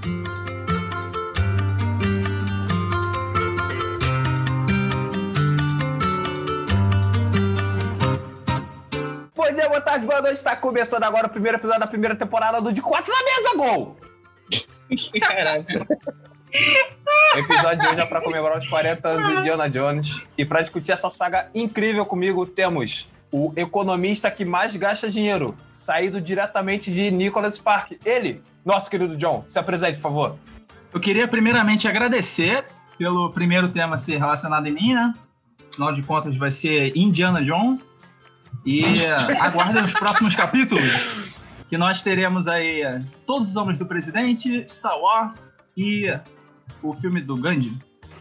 Bom dia, boa tarde, boa noite. Está começando agora o primeiro episódio da primeira temporada do De Quatro na Mesa, gol! Caraca. O episódio de hoje é para comemorar os 40 anos de Indiana Jones. E para discutir essa saga incrível comigo, temos o economista que mais gasta dinheiro, saído diretamente de Nicholas Park. Ele, nosso querido John, se apresente, por favor. Eu queria primeiramente agradecer pelo primeiro tema ser relacionado em mim, né? Afinal de contas, vai ser Indiana Jones. E eh, aguardem os próximos capítulos, que nós teremos aí eh, Todos os Homens do Presidente, Star Wars e o filme do Gandhi.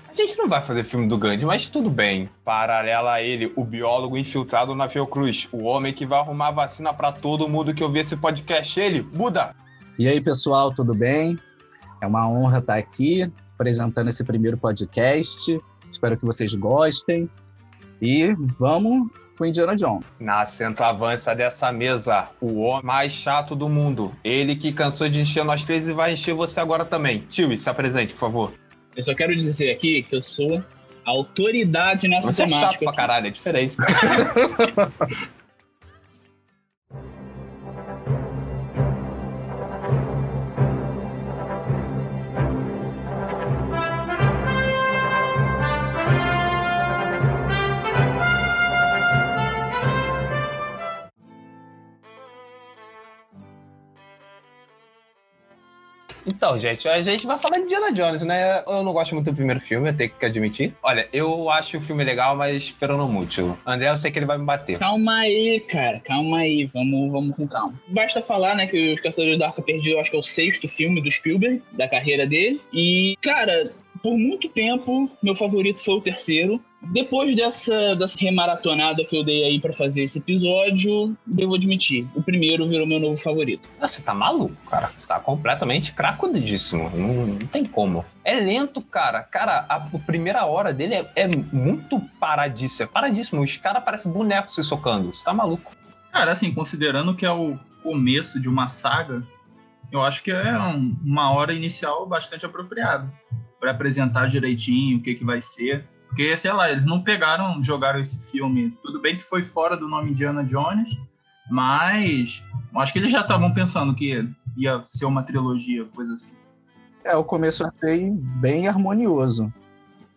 A gente não vai fazer filme do Gandhi, mas tudo bem. Paralela a ele, o biólogo infiltrado na Fiocruz, o homem que vai arrumar vacina para todo mundo que ouvir esse podcast, ele, Buda. E aí, pessoal, tudo bem? É uma honra estar aqui apresentando esse primeiro podcast. Espero que vocês gostem. E vamos com Indiana Jones. Na centroavança dessa mesa, o homem mais chato do mundo. Ele que cansou de encher nós três e vai encher você agora também. Tio, se apresente, por favor. Eu só quero dizer aqui que eu sou autoridade nessa Você é temática. chato pra aqui. caralho, é diferente. Então, gente, a gente vai falar de Indiana Jones, né? Eu não gosto muito do primeiro filme, eu tenho que admitir. Olha, eu acho o filme legal, mas esperando muito. André, eu sei que ele vai me bater. Calma aí, cara, calma aí, vamos, vamos com calma. Basta falar, né, que Os Caçadores da Arca Perdida, eu acho que é o sexto filme do Spielberg, da carreira dele. E, cara, por muito tempo, meu favorito foi o terceiro. Depois dessa, dessa remaratonada que eu dei aí pra fazer esse episódio, devo admitir, o primeiro virou meu novo favorito. Você tá maluco, cara. Você tá completamente cracudíssimo. Não, não tem como. É lento, cara. Cara, a, a primeira hora dele é, é muito paradíssimo. É paradíssimo. Os caras parecem bonecos se socando. Você tá maluco. Cara, assim, considerando que é o começo de uma saga, eu acho que é um- uma hora inicial bastante apropriada para apresentar direitinho o que, que vai ser. Porque, sei lá, eles não pegaram, jogaram esse filme. Tudo bem que foi fora do nome Indiana Jones, mas acho que eles já estavam pensando que ia ser uma trilogia, coisa assim. É, o começo eu achei bem harmonioso,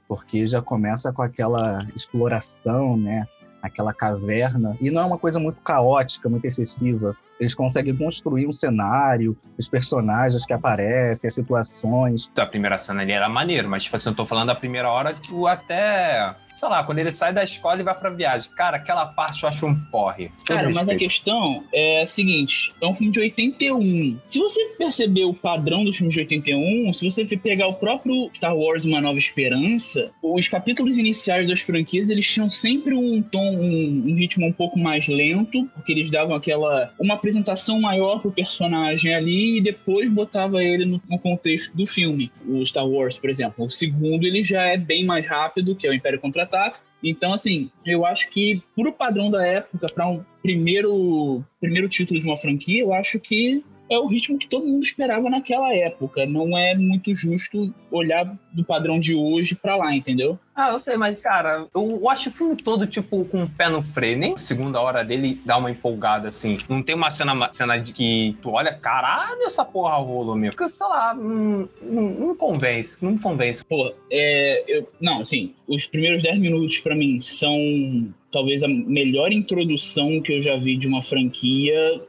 porque já começa com aquela exploração, né? Aquela caverna. E não é uma coisa muito caótica, muito excessiva. Eles conseguem construir um cenário, os personagens que aparecem, as situações. A primeira cena ali era maneiro, mas, tipo assim, eu tô falando da primeira hora, tipo, até. Sei lá, quando ele sai da escola e vai pra viagem. Cara, aquela parte eu acho um porre. Cara, mas a questão é a seguinte: é um filme de 81. Se você perceber o padrão dos filmes de 81, se você for pegar o próprio Star Wars Uma Nova Esperança, os capítulos iniciais das franquias eles tinham sempre um tom, um, um ritmo um pouco mais lento, porque eles davam aquela. uma apresentação maior pro personagem ali e depois botava ele no, no contexto do filme. O Star Wars, por exemplo, o segundo ele já é bem mais rápido, que é o Império Contra-Ataca. Então, assim, eu acho que, pro padrão da época, para um primeiro, primeiro título de uma franquia, eu acho que é o ritmo que todo mundo esperava naquela época. Não é muito justo olhar do padrão de hoje pra lá, entendeu? Ah, eu sei, mas, cara, eu, acho o filme todo, tipo, com o pé no freio. Nem a segunda hora dele dá uma empolgada, assim. Não tem uma cena, cena de que tu olha, caralho, essa porra rolou mesmo. Porque, sei lá, não, não, não convence, não convence. Pô, é, eu, não, assim, os primeiros 10 minutos pra mim são talvez a melhor introdução que eu já vi de uma franquia.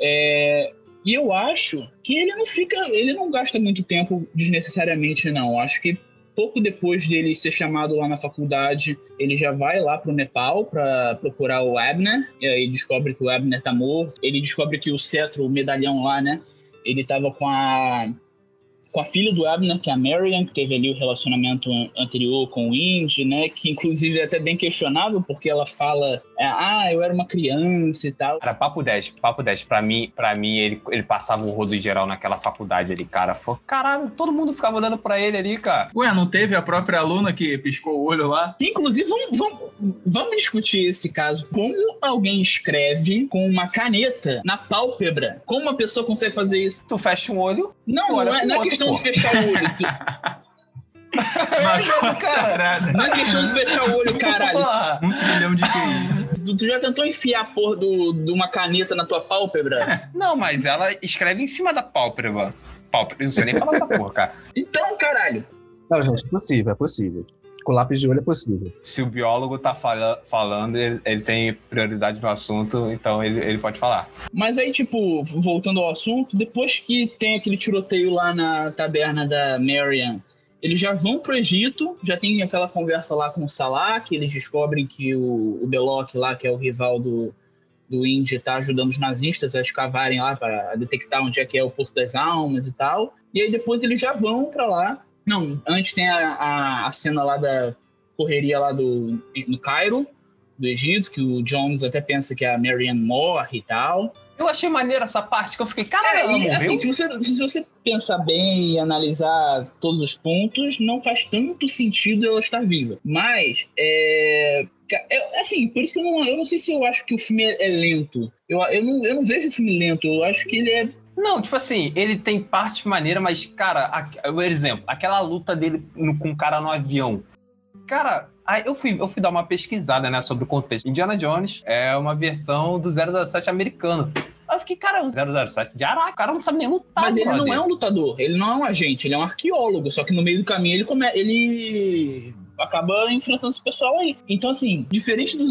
É, e eu acho que ele não fica, ele não gasta muito tempo desnecessariamente, não. Acho que pouco depois dele ser chamado lá na faculdade, ele já vai lá pro Nepal para procurar o Abner, e aí descobre que o Abner tá morto. Ele descobre que o cetro, o medalhão lá, né, ele tava com a com a filha do Abner, que é a Marion, que teve ali o relacionamento an- anterior com o Indy, né? Que inclusive é até bem questionável, porque ela fala, é, ah, eu era uma criança e tal. Cara, papo 10, papo 10. Pra mim, pra mim ele, ele passava o rodo geral naquela faculdade ali, cara. Pô, caralho, todo mundo ficava olhando pra ele ali, cara. Ué, não teve a própria aluna que piscou o olho lá? Inclusive, vamos, vamos, vamos discutir esse caso. Como alguém escreve com uma caneta na pálpebra? Como uma pessoa consegue fazer isso? Tu fecha um olho, Não, Olha não é, não é. Questão pô. de fechar o olho. tu- É jogo, cara. Não é questão de fechar o olho, caralho. Porra. Um trilhão de QI. Tu, tu já tentou enfiar a porra do- de uma caneta na tua pálpebra? Não, mas ela escreve em cima da pálpebra. Pálpebra, não sei nem falar essa porra, cara. Então, caralho. Não, gente, é possível, é possível. Com lápis de olho é possível. Se o biólogo tá fala- falando, ele, ele tem prioridade no assunto, então ele, ele pode falar. Mas aí, tipo, voltando ao assunto, depois que tem aquele tiroteio lá na taberna da Marian, eles já vão pro Egito, já tem aquela conversa lá com o Salah, que eles descobrem que o, o Belloc lá, que é o rival do, do Indy, tá ajudando os nazistas a escavarem lá para detectar onde é que é o Poço das Almas e tal. E aí depois eles já vão para lá. Não, antes tem a, a, a cena lá da correria lá do, no Cairo, do Egito, que o Jones até pensa que a Marian morre e tal. Eu achei maneira essa parte que eu fiquei, caralho, É, e, assim, se você, se você pensar bem e analisar todos os pontos, não faz tanto sentido ela estar viva. Mas, é, é, assim, por isso que eu não, eu não sei se eu acho que o filme é, é lento. Eu, eu, não, eu não vejo o filme lento, eu acho que ele é. Não, tipo assim, ele tem parte maneira, mas, cara, a- o exemplo, aquela luta dele no- com o cara no avião. Cara, aí eu fui, eu fui dar uma pesquisada, né, sobre o contexto. Indiana Jones é uma versão do 007 americano. Aí eu fiquei, cara, o 007 de Araque, o cara não sabe nem lutar, Mas ele não é um lutador, ele não é um agente, ele é um arqueólogo. Só que no meio do caminho ele, come, ele acaba enfrentando esse pessoal aí. Então, assim, diferente do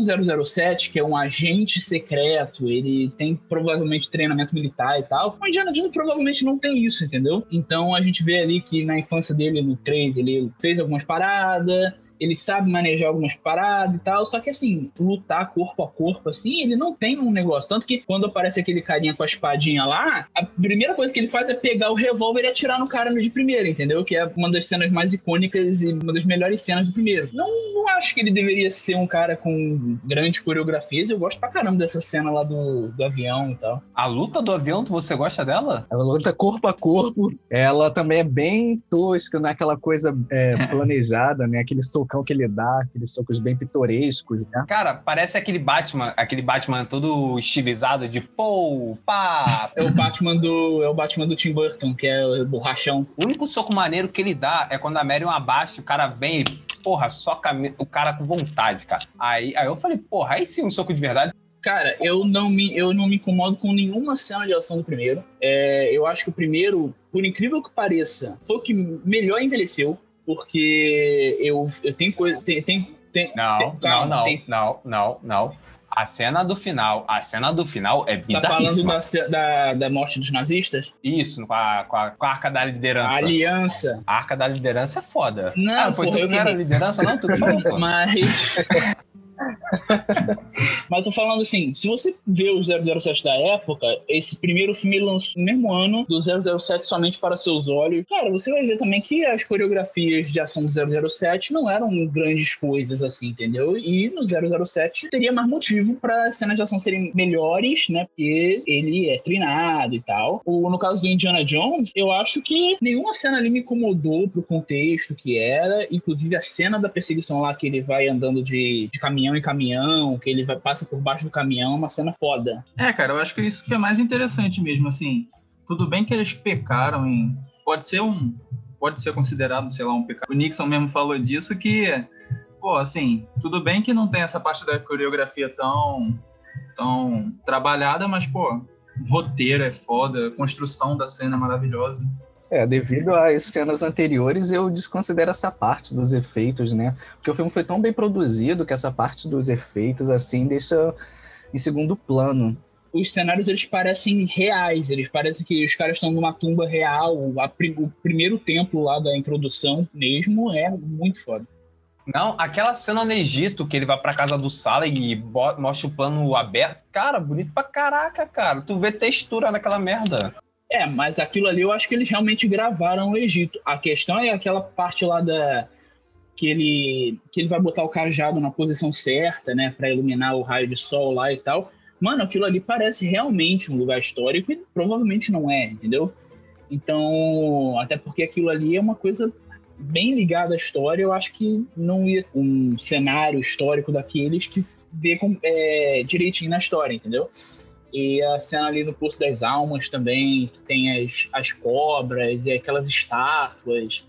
007, que é um agente secreto, ele tem provavelmente treinamento militar e tal, o Indiana Jones provavelmente não tem isso, entendeu? Então a gente vê ali que na infância dele, no 3, ele fez algumas paradas. Ele sabe manejar algumas paradas e tal, só que assim, lutar corpo a corpo, assim, ele não tem um negócio. Tanto que quando aparece aquele carinha com a espadinha lá, a primeira coisa que ele faz é pegar o revólver e atirar no cara no de primeira, entendeu? Que é uma das cenas mais icônicas e uma das melhores cenas do primeiro. Não, não acho que ele deveria ser um cara com grandes coreografias. Eu gosto pra caramba dessa cena lá do, do avião e tal. A luta do avião, você gosta dela? Ela luta corpo a corpo, ela também é bem tosca, não é aquela coisa é, planejada, né? Aquele socão que ele dá, aqueles socos bem pitorescos, né? Cara, parece aquele Batman, aquele Batman todo estilizado de pô, pá. É o Batman do, é o Batman do Tim Burton, que é o borrachão. O único soco maneiro que ele dá é quando a Marion abaixa, o cara vem e, porra, soca o cara com vontade, cara. Aí, aí eu falei, porra, aí sim um soco de verdade. Cara, eu não me, eu não me incomodo com nenhuma cena de ação do primeiro. É, eu acho que o primeiro, por incrível que pareça, foi o que melhor envelheceu, porque eu, eu tenho coisa. Tem, tem, tem, Não, tem- não, calma, não, tem- não, não, não. A cena do final, a cena do final é Tá falando bizarríssima. da, da, da morte dos nazistas? Isso, com a, com, a, com a arca da liderança. A aliança. A arca da liderança é foda. Não, ah, foi porra, tu eu que não era liderança, não? Tu que falou. Mas. Mas tô falando assim, se você vê o 007 da época, esse primeiro filme lançou no mesmo ano do 007 somente para seus olhos. Cara, você vai ver também que as coreografias de ação do 007 não eram grandes coisas assim, entendeu? E no 007 teria mais motivo para cenas de ação serem melhores, né? Porque ele é treinado e tal. O, no caso do Indiana Jones, eu acho que nenhuma cena ali me incomodou pro contexto que era, inclusive a cena da perseguição lá que ele vai andando de, de caminhão em caminhão, que ele vai, passa por baixo do caminhão, é uma cena foda. É, cara, eu acho que isso que é mais interessante mesmo, assim. Tudo bem que eles pecaram em. Pode ser um. Pode ser considerado, sei lá, um pecado. O Nixon mesmo falou disso que. Pô, assim, tudo bem que não tem essa parte da coreografia tão. tão trabalhada, mas, pô, roteiro é foda, construção da cena é maravilhosa. É, devido às cenas anteriores, eu desconsidero essa parte dos efeitos, né? Porque o filme foi tão bem produzido que essa parte dos efeitos, assim, deixa em segundo plano. Os cenários eles parecem reais, eles parecem que os caras estão numa tumba real. O primeiro templo lá da introdução mesmo é muito foda. Não, aquela cena no Egito que ele vai pra casa do Sala e mostra o plano aberto. Cara, bonito pra caraca, cara. Tu vê textura naquela merda. É, mas aquilo ali eu acho que eles realmente gravaram no Egito. A questão é aquela parte lá da que ele que ele vai botar o cajado na posição certa, né, Pra iluminar o raio de sol lá e tal. Mano, aquilo ali parece realmente um lugar histórico e provavelmente não é, entendeu? Então, até porque aquilo ali é uma coisa bem ligada à história, eu acho que não ia um cenário histórico daqueles que vê com, é, direitinho na história, entendeu? E a cena ali no Poço das Almas também, que tem as, as cobras e aquelas estátuas,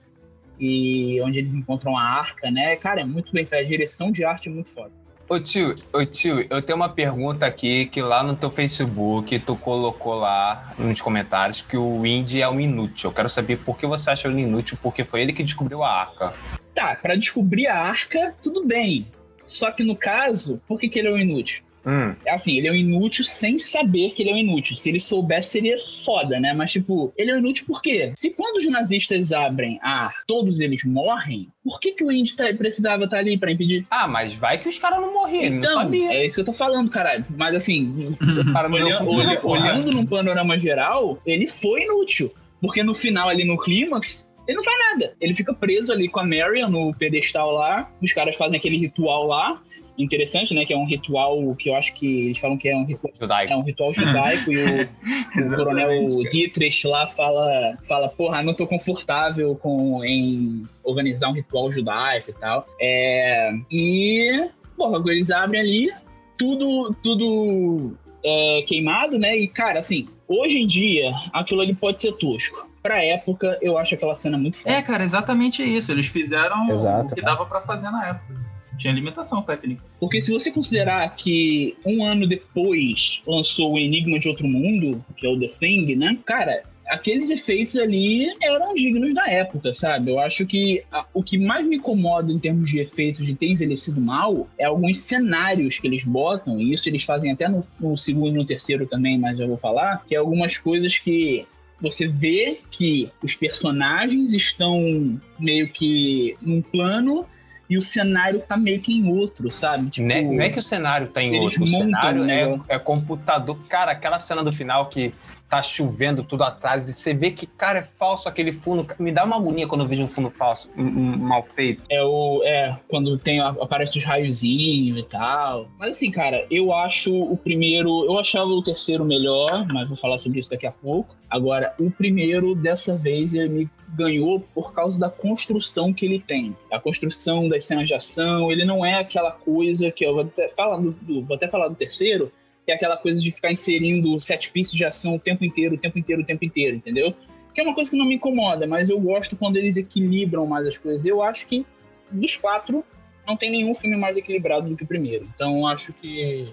e onde eles encontram a arca, né? Cara, é muito bem feito. A direção de arte é muito foda. Ô tio, ô tio, eu tenho uma pergunta aqui que lá no teu Facebook tu colocou lá nos comentários que o Indy é um inútil. Eu quero saber por que você acha ele inútil, porque foi ele que descobriu a arca. Tá, pra descobrir a arca, tudo bem. Só que no caso, por que, que ele é um inútil? Hum, É assim, ele é um inútil sem saber que ele é um inútil. Se ele soubesse, seria foda, né? Mas, tipo, ele é um inútil por quê? Se quando os nazistas abrem a arca, todos eles morrem, por que, que o Indy tá- precisava estar ali pra impedir? Ah, mas vai que os caras não morreram, ele não Então, sabia. é isso que eu tô falando, caralho. Mas assim, O cara não deu olha- futuro, olhando num panorama geral, ele foi inútil. Porque no final, ali no clímax, ele não faz nada. Ele fica preso ali com a Marion no pedestal lá. Os caras fazem aquele ritual lá. Interessante, né? Que é um ritual que eu acho que eles falam que é um ritual, Judaico. é um ritual judaico. e o, o coronel. Dietrich lá fala, fala, porra, não tô confortável com, em organizar um ritual judaico e tal. É, e, porra, eles abrem ali, tudo, tudo é, queimado, né? E, cara, assim, hoje em dia, aquilo ali pode ser tosco. Pra época, eu acho aquela cena muito foda. É, cara, exatamente isso. Eles fizeram Exato. o que dava pra fazer na época. Tinha limitação técnica. Porque se você considerar que um ano depois lançou o Enigma de Outro Mundo, que é o The Thing, né? Cara, aqueles efeitos ali eram dignos da época, sabe? Eu acho que a- o que mais me incomoda em termos de efeitos de ter envelhecido mal é alguns cenários que eles botam, e isso eles fazem até no, no segundo e no terceiro também, mas já vou falar, que é algumas coisas que você vê que os personagens estão meio que num plano e o cenário tá meio que em outro, sabe? Tipo, Não é, não é que o cenário tá em outro, o cenário é, é computador. Cara, aquela cena do final que tá chovendo tudo atrás e você vê que, cara, é falso aquele fundo. Me dá uma agonia quando eu vejo um fundo falso, mal feito. É o. É, quando tem. Aparece os raiozinhos e tal. Mas assim, cara, eu acho o primeiro. Eu achava o terceiro melhor, mas vou falar sobre isso daqui a pouco. Agora, o primeiro, dessa vez, ele me ganhou por causa da construção que ele tem. A construção das cenas de ação, ele não é aquela coisa que eu vou até falar do, do- vou até falar do terceiro, é aquela coisa de ficar inserindo set pieces de ação o tempo inteiro, o tempo inteiro, o tempo inteiro, entendeu? Que é uma coisa que não me incomoda, mas eu gosto quando eles equilibram mais as coisas. Eu acho que dos quatro, não tem nenhum filme mais equilibrado do que o primeiro. Então, acho que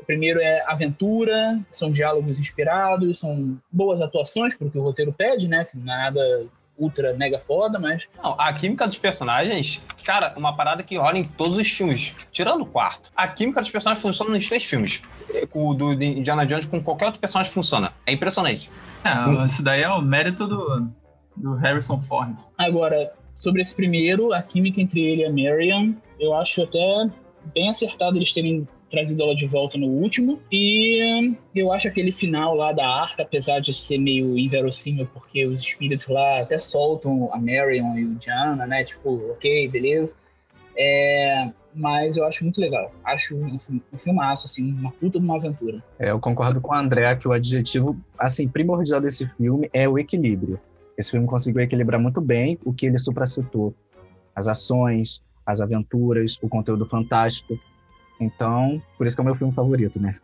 o primeiro é aventura, são diálogos inspirados, são boas atuações, porque o roteiro pede, né? Que é nada ultra mega foda, mas Não, a química dos personagens, cara, uma parada que rola em todos os filmes, tirando o quarto. A química dos personagens funciona nos três filmes. Com o do Indiana Jones, com qualquer outro personagem funciona. É impressionante. É, isso daí é o mérito do, do Harrison Ford. Agora, sobre esse primeiro, a química entre ele e a Marion, eu acho até bem acertado eles terem trazido ela de volta no último. E hum, eu acho aquele final lá da arca, apesar de ser meio inverossímil, porque os espíritos lá até soltam a Marion e o Diana, né? Tipo, ok, beleza. É, mas eu acho muito legal. Acho um, um filmaço, assim, uma puta de uma aventura. É, eu concordo com o André que o adjetivo assim primordial desse filme é o equilíbrio. Esse filme conseguiu equilibrar muito bem o que ele supracitou. As ações, as aventuras, o conteúdo fantástico. Então, por isso que é o meu filme favorito, né?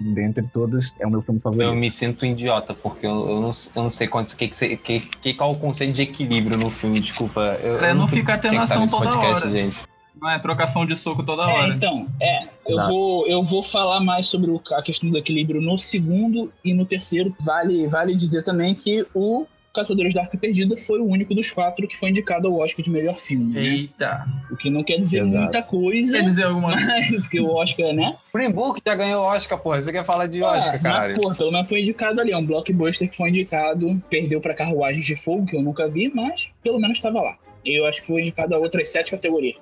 Dentre todos, é o meu filme Eu favorito. me sinto idiota, porque eu, eu não, eu não sei quanto, que, que, que, que, qual o conceito de equilíbrio no filme, desculpa. Eu, É, eu não tinha ficar tendo ação toda podcast, hora. gente. Não é trocação de soco toda É, hora. então, é. Eu Exato. vou, eu vou falar mais sobre o- a questão do equilíbrio no segundo e no terceiro. Vale, vale dizer também que o Caçadores da Arca Perdida foi o único dos quatro que foi indicado ao Oscar de melhor filme. né? Eita. O que não quer dizer Exato. muita coisa, Quer dizer alguma coisa? porque o Oscar, né? Green Book já ganhou Oscar, porra. Você quer falar de Oscar, Ah, caralho? Mas, porra, pelo menos foi indicado ali. É um blockbuster que foi indicado. Perdeu pra Carruagens de Fogo, que eu nunca vi, mas pelo menos estava lá. E eu acho que foi indicado a outras sete categorias.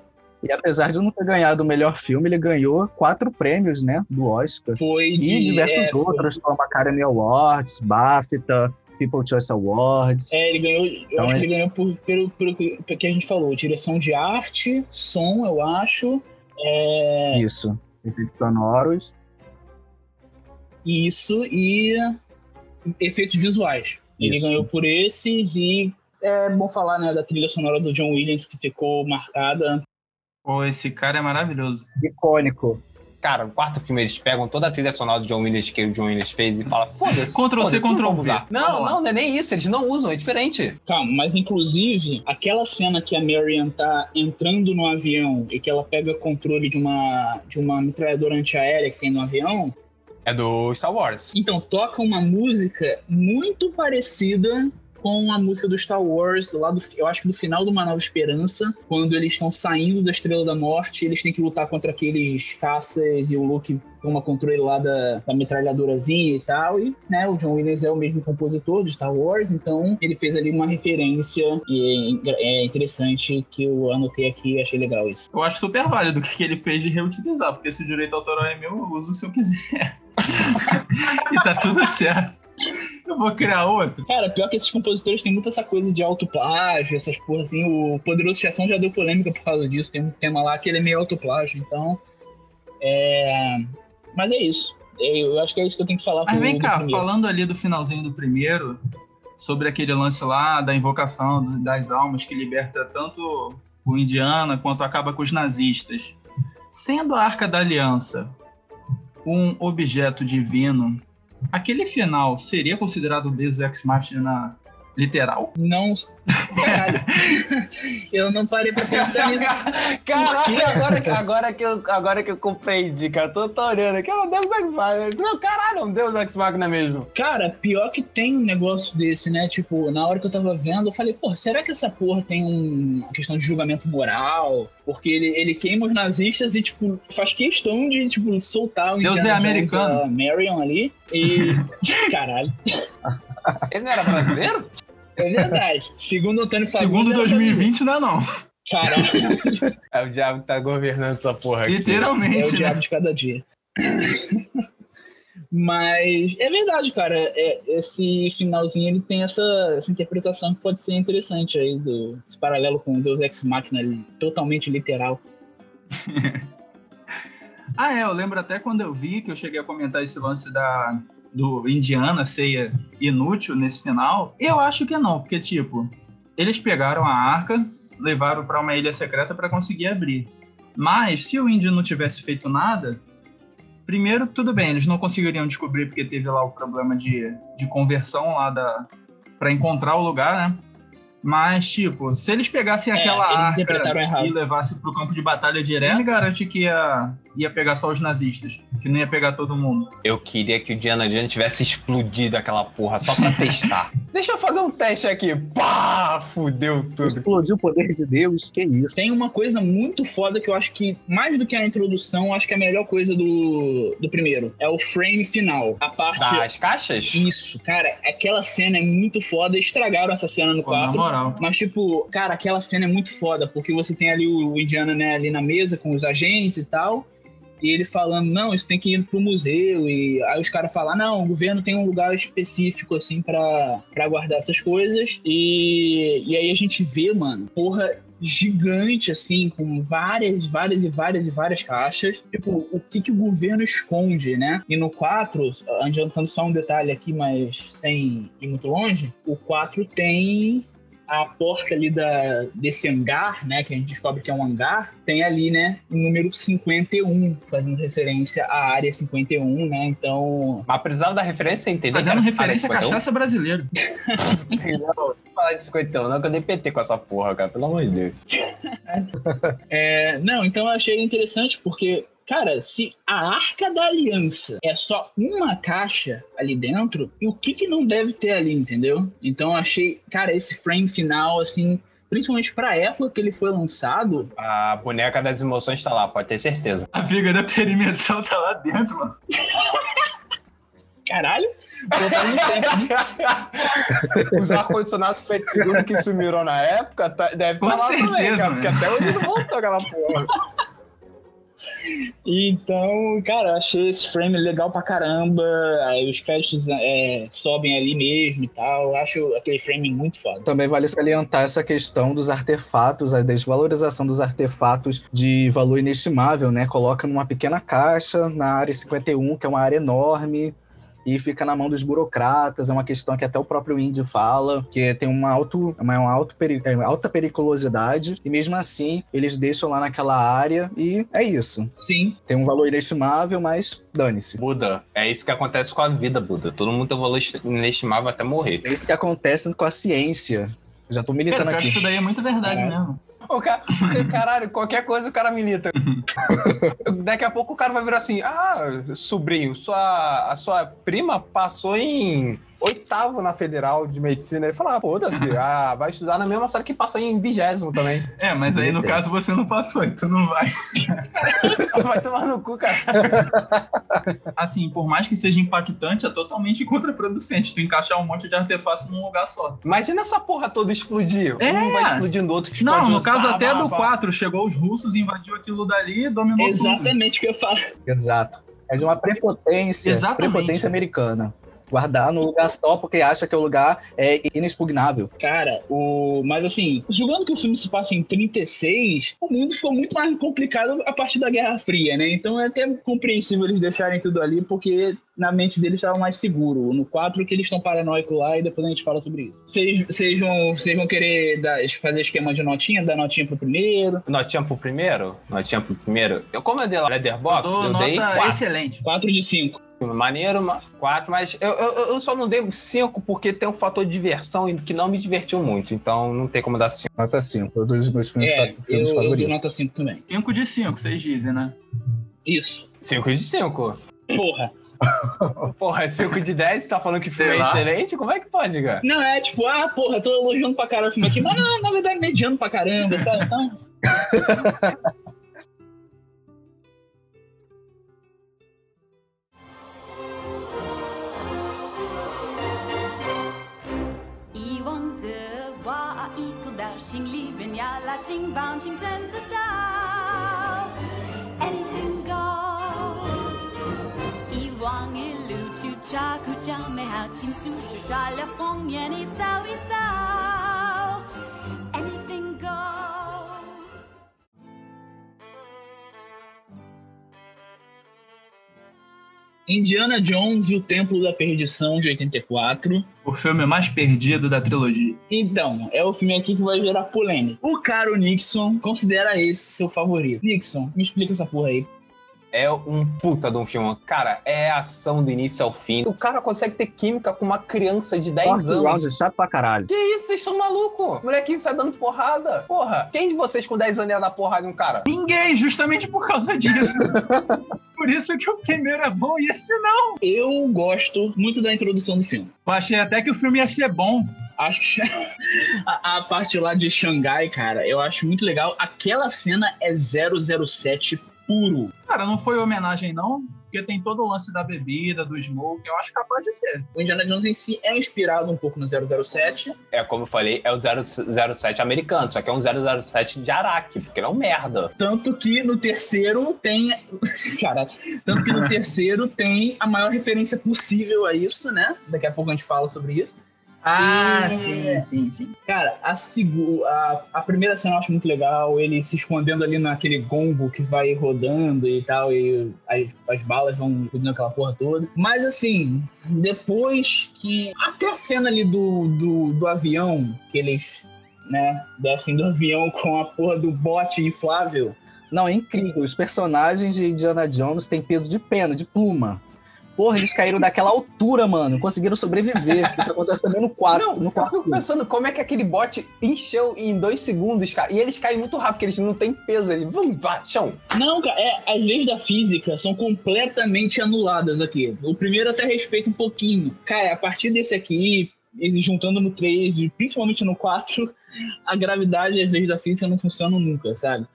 E apesar de não ter ganhado o melhor filme, ele ganhou quatro prêmios, né, do Oscar. Foi de. E diversos é, foi- outros, como Academy Awards, BAFTA, People Choice Awards. É, ele ganhou. Eu Então, acho é- que ele ganhou por, pelo, pelo que pelo que a gente falou: direção de arte, som, eu acho. É, Isso. Efeitos sonoros. isso e efeitos visuais. Ele Isso. ganhou por esses e é bom falar né, da trilha sonora do John Williams que ficou marcada. Pô, esse cara é maravilhoso. Icônico. cara, no quarto filme eles pegam toda a trilha sonora do John Williams que o John Williams fez e fala, foda-se. Ctrl C, Ctrl V. usar. Não, não, não é nem isso, eles não usam, é diferente. Calma, mas inclusive, aquela cena que a Marion tá entrando no avião e que ela pega controle de uma, de uma metralhadora antiaérea que tem no avião, É do Star Wars. então toca uma música muito parecida com a música do Star Wars, lá do, eu acho que do final do Uma Nova Esperança, quando eles estão saindo da Estrela da Morte, eles têm que lutar contra aqueles caças e o Luke toma controle lá da, da metralhadorazinha e tal, e né, o John Williams é o mesmo compositor de Star Wars, então ele fez ali uma referência e é interessante que eu anotei aqui e achei legal isso. Eu acho super válido o que ele fez de reutilizar, porque se o direito autoral é meu, eu uso se eu quiser. e tá tudo certo. Eu vou criar outro. Cara, pior que esses compositores têm muito essa coisa de autoplágio, essas porras assim. O Poderoso Chefão já deu polêmica por causa disso. Tem um tema lá que ele é meio autoplágio, então. É... Mas é isso. Eu acho que é isso que eu tenho que falar Mas vem cá, primeiro. falando ali do finalzinho do primeiro, sobre aquele lance lá da invocação das almas que liberta tanto o Indiana quanto acaba com os nazistas. Sendo a Arca da Aliança um objeto divino, aquele final seria considerado Deus Ex Machina literal? Não. Caralho. eu não parei pra pensar nisso. Caraca, agora, que- agora, que eu, agora que eu compreendi, cara. Tô, tô olhando aqui, é um Deus Ex Machina. Não, caralho, é um Deus Ex Machina mesmo. Cara, pior que tem um negócio desse, né? Tipo, na hora que eu tava vendo, eu falei, pô, será que essa porra tem um- uma questão de julgamento moral? Porque ele, ele queima os nazistas e, tipo, faz questão de, tipo, soltar o Deus Indiana é americano. Marion ali. E. Caralho. Ele não era brasileiro? É verdade. Segundo o Antônio Fagundes. Segundo era 2020, não é não. Caralho, É o diabo que tá governando essa porra aqui. é o Literalmente, diabo né? de cada dia. Mas é verdade, cara. É, esse finalzinho ele tem essa, essa interpretação que pode ser interessante aí, do, esse paralelo com o Deus Ex Machina ali, totalmente literal. Ah, é, eu lembro até quando eu vi que eu cheguei a comentar esse lance da do Indiana ser inútil nesse final. Eu acho que não, porque tipo, eles pegaram a arca, levaram pra uma ilha secreta pra conseguir abrir. Mas se o índio não tivesse feito nada, primeiro tudo bem, eles não conseguiriam descobrir porque teve lá o problema de, de conversão lá da para encontrar o lugar, né? Mas, tipo, se eles pegassem É, aquela eles arca e levassem pro campo de batalha direto, garante que ia, ia pegar só os nazistas, que não ia pegar todo mundo. Eu queria que o Diana Jones tivesse explodido aquela porra só pra testar. Deixa eu fazer um teste aqui. Pá! Fudeu tudo. Explodiu o poder de Deus, que isso. Tem uma coisa muito foda que eu acho que, mais do que a introdução, eu acho que é a melhor coisa do, do primeiro. É o frame final. A parte. Das caixas? Isso, cara, aquela cena é muito foda. Estragaram essa cena no Pô, 4. Mas, tipo, cara, aquela cena é muito foda, porque você tem ali o, o Indiana, né, ali na mesa com os agentes e tal, e ele falando, não, isso tem que ir pro museu, e aí os caras falam, não, o governo tem um lugar específico, assim, pra guardar essas coisas, e, e aí a gente vê, mano, porra gigante, assim, com várias, várias e várias e várias caixas. Tipo, o que, que o governo esconde, né? E no 4, adiantando só um detalhe aqui, mas sem ir muito longe, o 4 tem a porta ali da, desse hangar, né, que a gente descobre que é um hangar, tem ali, né, o número 51, fazendo referência à área 51, né, então... Mas precisava da referência, entendeu? Fazendo era referência à área 51? cachaça brasileira. Não, não falar de 51, não, que eu dei PT com essa porra, cara, pelo amor de Deus. É, não, então eu achei interessante porque, cara, se a Arca da Aliança é só uma caixa ali dentro, e o que que não deve ter ali, entendeu? Então eu achei, cara, esse frame final, assim, principalmente pra época que ele foi lançado, A boneca das emoções tá lá, pode ter certeza. A figura perimetral tá lá dentro, mano. caralho? Os ar-condicionados feitos seguro que sumiram na época, tá- deve estar lá também, certeza, cara, porque até hoje não voltou aquela porra. Então, cara, achei esse frame legal pra caramba. Aí os créditos é, sobem ali mesmo e tal. Eu acho aquele frame muito foda. Também vale salientar essa questão dos artefatos, a desvalorização dos artefatos de valor inestimável, né? Coloca numa pequena caixa na área 51, que é uma área enorme. E fica na mão dos burocratas. É uma questão que até o próprio Indy fala, que tem uma, alto, uma, uma alto peri, é, alta periculosidade, e mesmo assim eles deixam lá naquela área e é isso. Sim. Tem um valor inestimável, mas dane-se. Buda, é isso que acontece com a vida, Buda. Todo mundo tem um valor inestimável até morrer. É isso que acontece com a ciência. Eu já tô militando Cara, aqui. isso daí é muito verdade É. mesmo. O cara, caralho, qualquer coisa o cara milita. Daqui a pouco o cara vai virar assim: ah, sobrinho, sua, a sua prima passou em oitavo na federal de medicina. Ele fala: ah, foda-se, ah, vai estudar na mesma sala que passou em vigésimo também. É, mas aí no caso você não passou, então não vai. vai tomar no cu, cara. Assim, por mais que seja impactante, é totalmente contraproducente tu encaixar um monte de artefatos num lugar só. Imagina essa porra toda explodir. É. Um vai explodindo, outro que Não, no outro. caso Pá, até pá, do pá. 4, chegou os russos, invadiu aquilo dali e dominou tudo. Exatamente o que eu falo. Exato. É de uma prepotência, Exatamente. prepotência americana. Guardar no lugar só porque acha que o lugar é inexpugnável. Cara, o. Mas assim, julgando que o filme se passa em 36, o mundo ficou muito mais complicado a partir da Guerra Fria, né? Então é até compreensível eles deixarem tudo ali, porque na mente deles estava mais seguro. No 4 que eles estão paranoicos lá e depois a gente fala sobre isso. Vocês vocês vão, vão querer dar- fazer esquema de notinha, dar notinha pro primeiro? Notinha pro primeiro? Notinha pro primeiro? Eu, como eu dei lá Eu Leatherbox, dou eu, dei nota quatro. excelente. 4 de 5. Maneiro, ma- quatro, mas eu, eu, eu só não dei cinco porque tem um fator de diversão que não me divertiu muito, então não tem como dar cinco. Nota 5, foi um dos meus filmes, É, fa- eu, filmes eu dou favoritos. nota 5 também. 5 de 5, vocês dizem, né? Isso. Cinco de cinco. Porra. Porra, cinco de dez, você tá falando que Sei é excelente? Como é que pode, cara? Não, é tipo, ah, porra, tô elogiando pra caramba o filme aqui, mas não, na verdade, mediano pra caramba, sabe? Então. catching, bouncing, tens of down. Anything goes. I wang i lu chu cha ku chang me hao chin su shu sha le fong yan i tao i tao. Indiana Jones e o Templo da Perdição de 84. O filme mais perdido da trilogia. Então, é o filme aqui que vai gerar polêmica. O caro Nixon considera esse seu favorito. Nixon, me explica essa porra aí. É um puta de um filme. Cara, é ação do início ao fim. O cara consegue ter química com uma criança de 10 Fourth anos. Round é chato pra caralho. Que isso, vocês são malucos? Molequinho sai dando porrada. Porra, quem de vocês com 10 anos ia dar porrada em um cara? Ninguém, justamente por causa disso. por isso que o primeiro é bom e esse não. Eu gosto muito da introdução do filme. Eu achei até que o filme ia ser bom. Acho que a, a parte lá de Xangai, cara, eu acho muito legal. Aquela cena é 007 puro. Cara, não foi homenagem, não. Porque tem todo o lance da bebida, do smoke. Eu acho capaz de ser. O Indiana Jones em si é inspirado um pouco no 007. É, como eu falei, é o 007 americano, só que é um 007 de Araque, porque ele é um merda. Tanto que no terceiro tem. Caraca. Tanto que no terceiro tem a maior referência possível a isso, né? Daqui a pouco a gente fala sobre isso. Ah, E- sim, sim, sim. Cara, a, segu- a, a primeira cena eu acho muito legal, ele se escondendo ali naquele gombo que vai rodando e tal, e as, as balas vão explodindo aquela porra toda. Mas assim, depois que. Até a cena ali do, do, do avião, que eles, né, descem do avião com a porra do bote inflável. Não, é incrível. Os personagens de Indiana Jones têm peso de pena, de pluma. Porra, eles caíram daquela altura, mano. Conseguiram sobreviver. Isso acontece também no 4. Não, no eu 4 fico pensando como é que aquele bote encheu em dois segundos, cara. E eles caem muito rápido, porque eles não têm peso. Eles vão, vá, chão. Não, cara, é, as leis da física são completamente anuladas aqui. O primeiro até respeita um pouquinho. Cara, a partir desse aqui, eles juntando no 3 e principalmente no 4, a gravidade e as leis da física não funcionam nunca, sabe?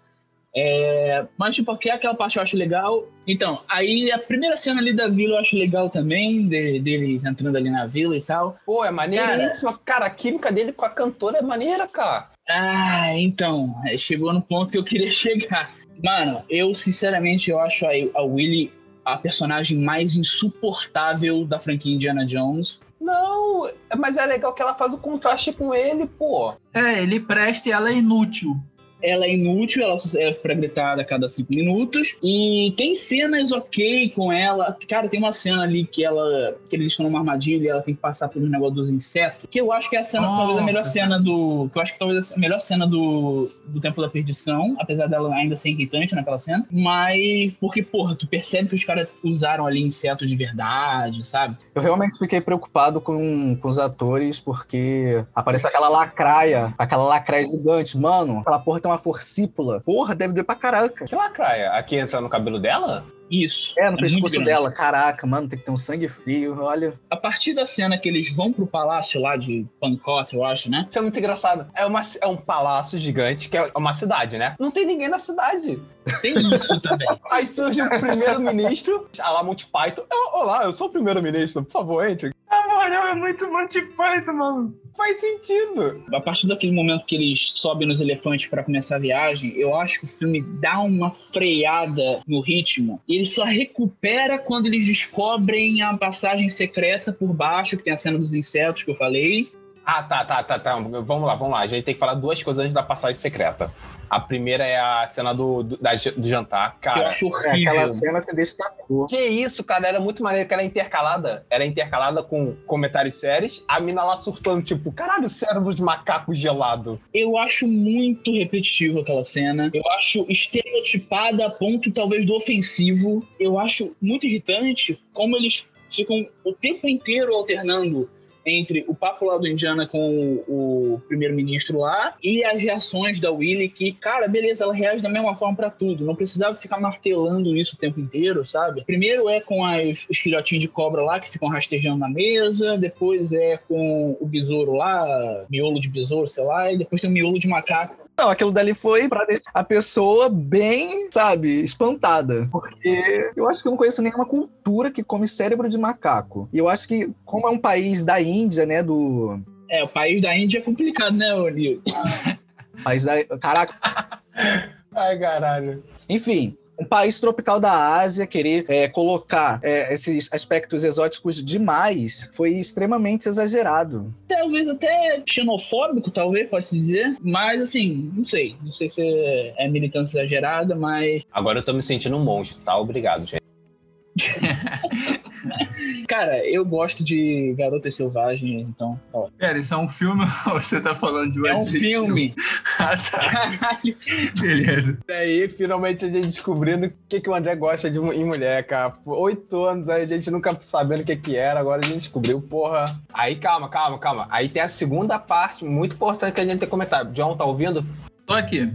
É, mas, tipo, aqui, aquela parte eu acho legal. Então, aí a primeira cena ali da vila eu acho legal também, de- deles entrando ali na vila e tal. Pô, é maneiríssima. Cara, a química dele com a cantora é maneira, cara. Ah, então, é, chegou no ponto que eu queria chegar. Mano, eu sinceramente eu acho a, a Willy a personagem mais insuportável da franquia Indiana Jones. Não, mas é legal que ela faz o contraste com ele, pô. É, ele presta e ela é inútil. Ela é inútil, ela serve pra gritar a cada cinco minutos. E tem cenas ok com ela. Cara, tem uma cena ali que ela. que eles estão numa armadilha e ela tem que passar pelo negócio dos insetos. Que eu acho que é a cena, talvez a melhor Nossa. cena do. Que eu acho que talvez a melhor cena do, do Templo da Perdição, apesar dela ainda ser irritante naquela cena. Mas. Porque, porra, tu percebe que os caras usaram ali insetos de verdade, sabe? Eu realmente fiquei preocupado com, com os atores, porque aparece aquela lacraia, aquela lacraia gigante. Mano, aquela porra tem uma forcípula. Porra, deve doer pra caraca. Que lacraia? Aqui entra no cabelo dela? Isso. É, no muito pescoço dela. Caraca, mano, tem que ter um sangue frio. Olha. A partir da cena que eles vão pro palácio lá de Pancot, eu acho, né? Isso é muito engraçado. É, uma, é um palácio gigante, que é uma cidade, né? Não tem ninguém na cidade. Tem isso também. Aí surge o primeiro-ministro, a lá Monty Python. "Ah, Olá, eu sou o primeiro-ministro, por favor, entre. Ah, mano, é muito Monty Python, mano. Faz sentido. A partir daquele momento que eles sobem nos elefantes pra começar a viagem, eu acho que o filme dá uma freada no ritmo. Ele só recupera quando eles descobrem a passagem secreta por baixo, que tem a cena dos insetos que eu falei. Ah, tá, tá, tá, tá. Vamos lá, vamos lá. A gente tem que falar duas coisas antes da passagem secreta. A primeira é a cena do, do, da- do jantar. que eu Cara, acho É, horrível. aquela cena se destacou. que isso, cara? Era muito maneiro que ela é intercalada. Ela é intercalada com comentários sérios. A mina lá surtando, tipo, caralho, cérebro de macaco gelado. Eu acho muito repetitivo aquela cena. Eu acho estereotipada a ponto, talvez, do ofensivo. Eu acho muito irritante como eles ficam o tempo inteiro alternando entre o papo lá do Indiana com o, o primeiro-ministro lá e as reações da Willy, que, cara, beleza, ela reage da mesma forma pra tudo. Não precisava ficar martelando isso o tempo inteiro, sabe? Primeiro é com as- os filhotinhos de cobra lá que ficam rastejando na mesa, depois é com o besouro lá, miolo de besouro, sei lá, e depois tem o miolo de macaco. Não, aquilo dali foi pra a pessoa bem, sabe, espantada. Porque eu acho que eu não conheço nenhuma cultura que come cérebro de macaco. E eu acho que, como é um país da Índia, né, do... É, o país da Índia é complicado, né, O'Neill? País da... Caraca, Ai, caralho. Enfim, um país tropical da Ásia querer é, colocar é, esses aspectos exóticos demais foi extremamente exagerado. Talvez até xenofóbico, talvez, pode-se dizer. Mas, assim, não sei. Não sei se é militância exagerada, mas... Agora eu tô me sentindo um monstro, tá? Obrigado, gente. Cara, eu gosto de Garotas Selvagens, então... Ó. Pera, isso é um filme ou você tá falando de um É um adjetivo? filme. Ah, tá. Caralho. Beleza. E aí, finalmente a gente descobrindo o que, que o André gosta de, em mulher, cara. Por Oito anos aí, a gente nunca sabendo o que, que era, agora a gente descobriu, porra. Aí, calma, calma, calma. Aí tem a segunda parte, muito importante que a gente tem que comentar. John, tá ouvindo? Tô aqui.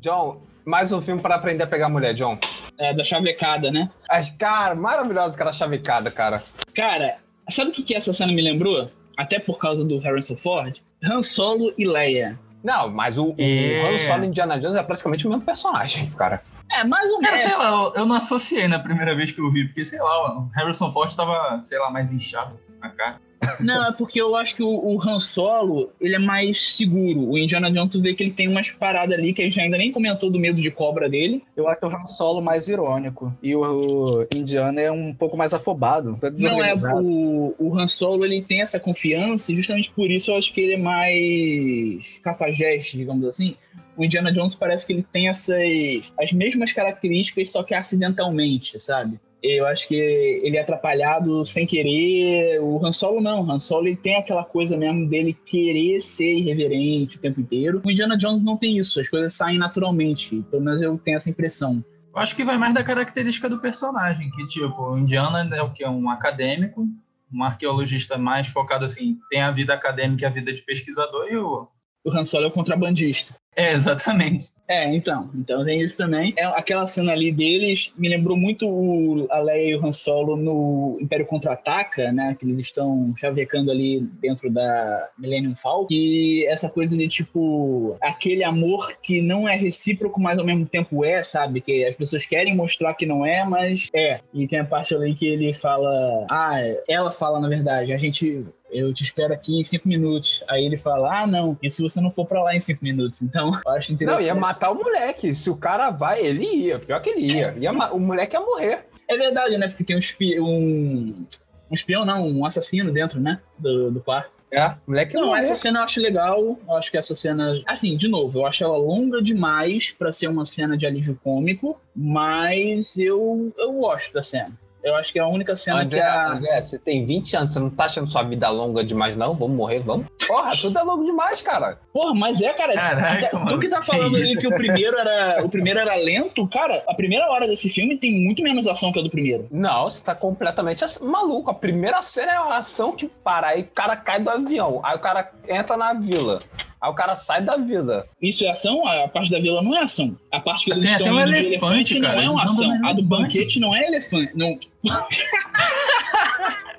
John, mais um filme para aprender a pegar mulher, John. É, da chavecada, né? As, cara, maravilhosa aquela chavecada, cara. Cara, sabe o que, que essa cena me lembrou? Até por causa do Harrison Ford? Han Solo e Leia. Não, mas o, É. o Han Solo e Indiana Jones é praticamente o mesmo personagem, cara. É, mais ou Cara, sei lá, eu, eu não associei na primeira vez que eu vi, porque, sei lá, o Harrison Ford tava, sei lá, mais inchado na cara. Não, é porque eu acho que o, o Han Solo, ele é mais seguro. O Indiana Jones, tu vê que ele tem umas paradas ali que a gente ainda nem comentou do medo de cobra dele. Eu acho o Han Solo mais irônico. E o, o Indiana é um pouco mais afobado. Tá Não é o, o Han Solo, ele tem essa confiança e justamente por isso eu acho que ele é mais cafajeste, digamos assim. O Indiana Jones parece que ele tem essas as mesmas características, só que acidentalmente, sabe? Eu acho que ele é atrapalhado sem querer. O Han Solo não. O Han Solo ele tem aquela coisa mesmo dele querer ser irreverente o tempo inteiro. O Indiana Jones não tem isso. As coisas saem naturalmente. Pelo menos eu tenho essa impressão. Eu acho que vai mais da característica do personagem, que, tipo, o Indiana é o que? Um acadêmico, um arqueologista mais focado, assim, tem a vida acadêmica e a vida de pesquisador, e o... O Han Solo é o contrabandista. É, exatamente. É, então. Então tem isso também. É, aquela cena ali deles me lembrou muito o, a Leia e o Han Solo no Império Contra-Ataca, né? Que eles estão chavecando ali dentro da Millennium Falcon. E essa coisa de, tipo, aquele amor que não é recíproco, mas ao mesmo tempo é, sabe? Que as pessoas querem mostrar que não é, mas é. E tem a parte ali que ele fala... Ah, ela fala, na verdade, a gente... Eu te espero aqui em cinco minutos. Aí ele fala, ah, não. E se você não for pra lá em cinco minutos? Então, eu acho interessante. Não, ia matar o moleque. Se o cara vai, ele ia. Pior que ele ia. ia o moleque ia morrer. É verdade, né? Porque tem um, espi- um, um espião, não, um assassino dentro, né? Do, do quarto. É, moleque Não, essa cena eu acho legal. Eu acho que essa cena. Assim, de novo, eu acho ela longa demais pra ser uma cena de alívio cômico, mas eu, eu gosto da cena. Eu acho que é a única cena André, que a. André, você tem 20 anos, você não tá achando sua vida longa demais, não? Vamos morrer, vamos? Porra, tudo é longo demais, cara. Porra, mas é, cara. Caraca, tu, tá- tu mano, que tá que falando aí isso? que o primeiro era. O primeiro era lento, cara, a primeira hora desse filme tem muito menos ação que a do primeiro. Não, você tá completamente maluco. A primeira cena é uma ação que para, aí o cara cai do avião, aí o cara entra na vila, aí o cara sai da vila. Isso é ação? A parte da vila não é ação. A parte que eles Tem estão até um elefante, elefante cara, não é uma ação. A do banquete não é elefante. Não.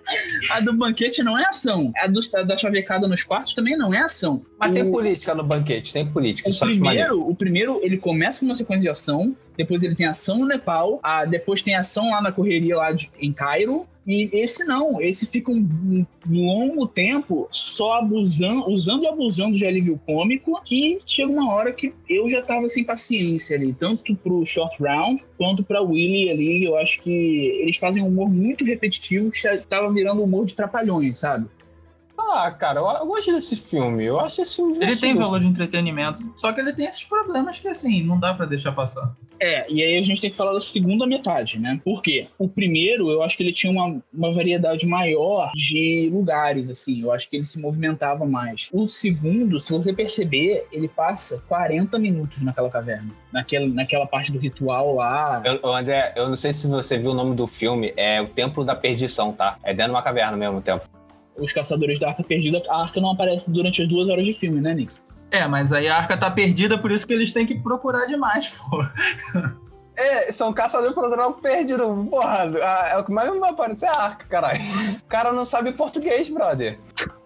A do banquete não é ação. A do, da chavecada nos quartos também não é ação. Mas tem política no banquete, tem política. O primeiro, o primeiro, ele começa com uma sequência de ação, depois ele tem ação no Nepal, ah, depois tem ação lá na correria lá de- em Cairo, e esse não, esse fica um, um longo tempo só abusando, usando e abusando de alívio cômico, que chega uma hora que eu já tava sem paciência ali, tanto pro Short Round quanto pra Willy ali, eu acho que eles fazem um humor muito repetitivo, que já tava virando humor de trapalhões, sabe? Ah, cara, eu, eu gosto desse filme. Eu acho esse filme Ele tem valor de entretenimento, só que ele tem esses problemas que, assim, não dá pra deixar passar. É, e aí a gente tem que falar da segunda metade, né? Por quê? O primeiro, eu acho que ele tinha uma, uma variedade maior de lugares, assim. Eu acho que ele se movimentava mais. O segundo, se você perceber, ele passa 40 minutos naquela caverna. Naquela, naquela parte do ritual lá. Eu, André, eu não sei se você viu o nome do filme, é o Templo da Perdição, tá? É dentro de uma caverna mesmo o tempo. Os caçadores da Arca Perdida. A Arca não aparece durante as duas horas de filme, né, Nix? É, mas aí a arca tá perdida, por isso que eles têm que procurar demais, pô. É, são caçadores por droga perdidos. Porra, é o que mais vai aparecer é a arca, caralho. O cara não sabe português, brother.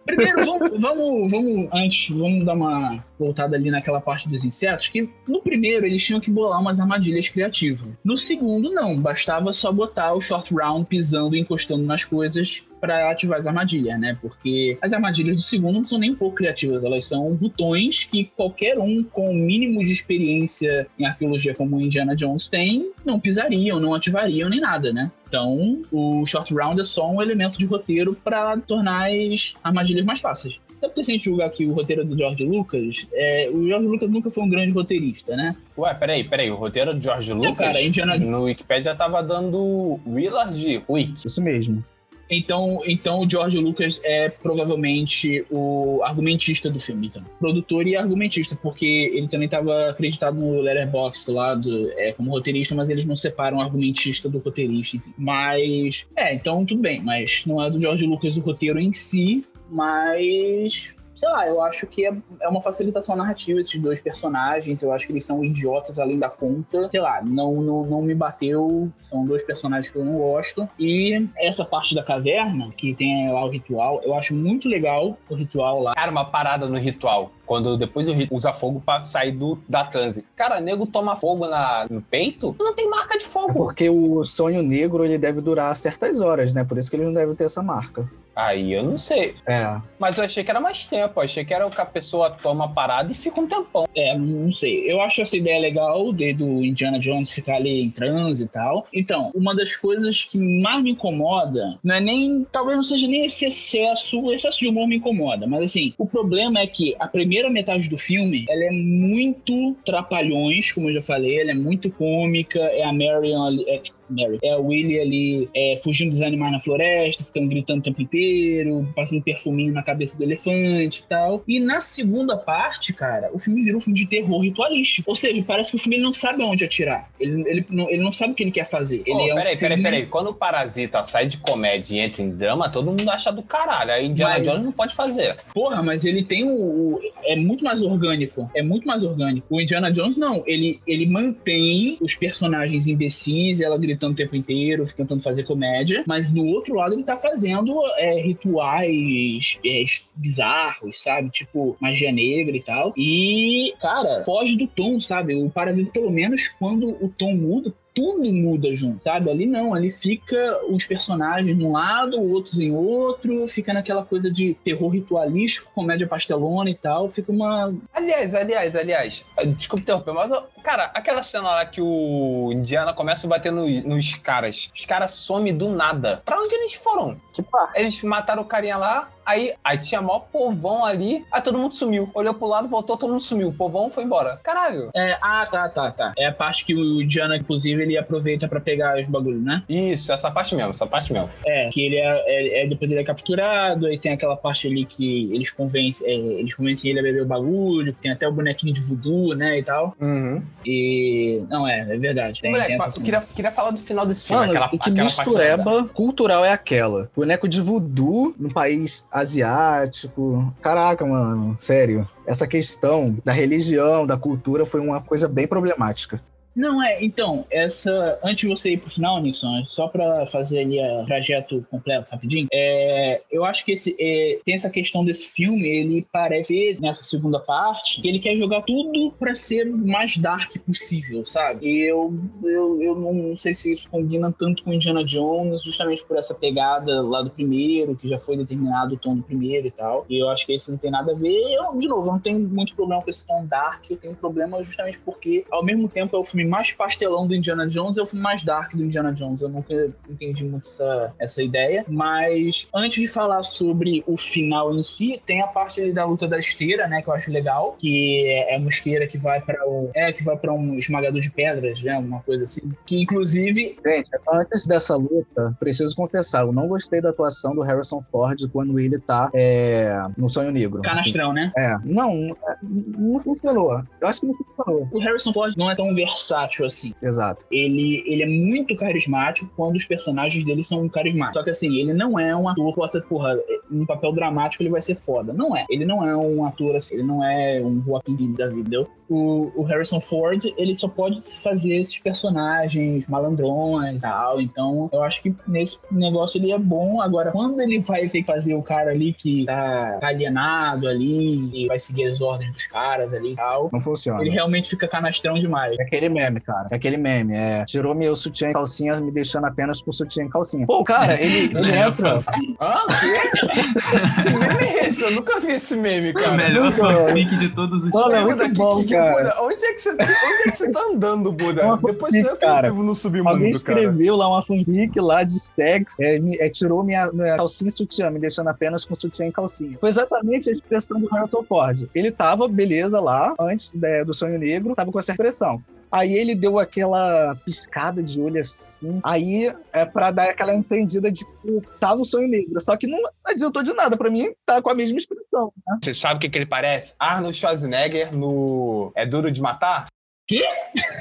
Primeiro, vamos, vamos, vamos, antes, vamos dar uma voltada ali naquela parte dos insetos, que no primeiro eles tinham que bolar umas armadilhas criativas. No segundo, não, bastava só botar o short round pisando e encostando nas coisas para ativar as armadilhas, né? Porque as armadilhas do segundo não são nem um pouco criativas, elas são botões que qualquer um com o mínimo de experiência em arqueologia como o Indiana Jones tem, não pisariam, não ativariam nem nada, né? Então, o short round é só um elemento de roteiro para tornar as armadilhas mais fáceis. Até porque se a gente julgar aqui o roteiro do George Lucas, é, o George Lucas nunca foi um grande roteirista, né? Ué, peraí, peraí. O roteiro de George Lucas cara, Indiana- no Wikipedia tava dando Willard Wick. Isso mesmo. Então, então o George Lucas é provavelmente o argumentista do filme, então. Produtor e argumentista, porque ele também estava acreditado no Letterboxd lá do, é, como roteirista, mas eles não separam argumentista do roteirista, enfim. Mas, é, então tudo bem, mas não é do George Lucas o roteiro em si, mas sei lá, eu acho que é, é uma facilitação narrativa esses dois personagens. Eu acho que eles são idiotas além da conta. Sei lá, não, não, não me bateu. São dois personagens que eu não gosto. E essa parte da caverna, que tem lá o ritual, eu acho muito legal o ritual lá. Cara, uma parada no ritual. Quando depois do ritual usa fogo pra sair do, da transe. Cara, nego toma fogo na, no peito, não tem marca de É fogo. porque o sonho negro ele deve durar certas horas, né? Por isso que ele não deve ter essa marca. Aí eu não sei. É. Mas eu achei que era mais tempo. Eu achei que era o que a pessoa toma parada e fica um tempão. É, não sei. Eu acho essa ideia legal de, do Indiana Jones ficar ali em transe e tal. Então, uma das coisas que mais me incomoda, não é nem. Talvez não seja nem esse excesso. O excesso de humor me incomoda. Mas assim, o problema é que a primeira metade do filme ela é muito trapalhões, como eu já falei, ela é muito cômica. É a Marion ali. É, Mary. É a Willy ali é, fugindo dos animais na floresta, ficando gritando o tempo inteiro, passando perfuminho na cabeça do elefante e tal. E na segunda parte, cara, o filme virou um filme de terror ritualístico. Ou seja, parece que o filme não sabe aonde atirar. Ele, ele, não, ele não sabe o que ele quer fazer. Ele Pô, é um peraí, peraí, filme- peraí. Quando o Parasita sai de comédia e entra em drama, todo mundo acha do caralho. Aí Indiana Mas- Jones não pode fazer. Porra, mas ele tem o, o- É muito mais orgânico. É muito mais orgânico. O Indiana Jones, não. Ele, ele mantém os personagens imbecis, ela gritando o tempo inteiro, tentando fazer comédia. Mas no outro lado, ele tá fazendo é, rituais é, bizarros, sabe? Tipo, magia negra e tal. E, cara, foge do tom, sabe? O Parasita, pelo menos, quando o tom muda, tudo muda junto, sabe? Ali não, ali fica os personagens num lado, outros em outro, fica naquela coisa de terror ritualístico, comédia pastelona e tal, fica uma. Aliás, aliás, aliás, desculpa interromper, mas, cara, aquela cena lá que o Indiana começa a bater no- nos caras, os caras somem do nada. Pra onde eles foram? Que parte? Eles mataram o carinha lá, Aí, aí tinha mó povão ali, aí todo mundo sumiu. Olhou pro lado, voltou, todo mundo sumiu. O povão foi embora. Caralho. É, ah, tá, tá, tá. É a parte que o Diana, inclusive, ele aproveita pra pegar os bagulhos, né? Isso, essa parte mesmo, essa parte mesmo. É, que ele é, é- é- depois ele é capturado, aí tem aquela parte ali que eles convencem, é, eles convencem ele a beber o bagulho, tem até o bonequinho de voodoo, né, e tal. Uhum. E. Não, é, é verdade. Tem, Moleque, tem essa queria, queria falar do final desse filme. Mano, aquela, que aquela parte mistureba cultural é aquela? Boneco de voodoo num país asiático. Caraca, mano, sério. Essa questão da religião, da cultura, foi uma coisa bem problemática. Não, é, então, essa. Antes de você ir pro final, Nixon, só pra fazer ali o trajeto completo rapidinho, é, eu acho que esse, é, tem essa questão desse filme, ele parece, nessa segunda parte, que ele quer jogar tudo pra ser o mais dark possível, sabe? E eu, eu, eu não sei se isso combina tanto com Indiana Jones, justamente por essa pegada lá do primeiro, que já foi determinado o tom do primeiro e tal. E eu acho que esse não tem nada a ver. Eu, de novo, eu não tenho muito problema com esse tom dark, eu tenho problema justamente porque, ao mesmo tempo, é o filme mais pastelão do Indiana Jones, é o filme mais dark do Indiana Jones. Eu nunca entendi muito essa, essa ideia. Mas antes de falar sobre o final em si, tem a parte da luta da esteira, né? Que eu acho legal. Que é uma esteira que vai para o. É, que vai para um esmagador de pedras, né? Uma coisa assim. Que inclusive. Gente, antes dessa luta, preciso confessar, eu não gostei da atuação do Harrison Ford quando ele tá é, no Sonho Negro. assim. Canastrão, né? É, não, não funcionou. Eu acho que não funcionou. O Harrison Ford não é tão versátil assim. Exato. ele, ele é muito carismático quando os personagens dele são carismáticos. Só que assim, ele não é um ator, bota, porra, um papel dramático ele vai ser foda. Não é. Ele não é um ator assim, ele não é um Phoenix da vida, entendeu? O, o Harrison Ford, ele só pode fazer esses personagens malandrões e tal. Então, eu acho que nesse negócio ele é bom. Agora, quando ele vai ter que fazer o cara ali que tá alienado ali e vai seguir as ordens dos caras ali e tal, Não funciona. ele realmente fica canastrão demais. É aquele meme, cara. É aquele meme. É, tirou meu sutiã e calcinha, me deixando apenas com sutiã e calcinha. Pô, cara, ele, ele É, entra. Hã? O que meme é esse? Eu nunca vi esse meme, O cara. melhor Nunca. fanfic de todos os Mano, é tempos. muito que- bom, que- que- cara. Onde é que você, onde é que você tá andando, Buda? É uma Depois fanfic, sou eu que cara. vivo no Alguém submundo, cara. escreveu lá uma fanfic lá de sexo, é, me- é, tirou minha, minha calcinha e sutiã, me deixando apenas com sutiã e calcinha. Foi exatamente a expressão do Harrison Ford. Ele tava, beleza, lá, antes né, do Sonho Negro, tava com essa expressão. Aí ele deu aquela piscada de olho assim. Aí é pra dar aquela entendida de que tá no sonho negro. Só que não adiantou de nada. Pra mim, tá com a mesma expressão. Né? Você sabe o que, que ele parece? Arnold Schwarzenegger no É Duro de Matar?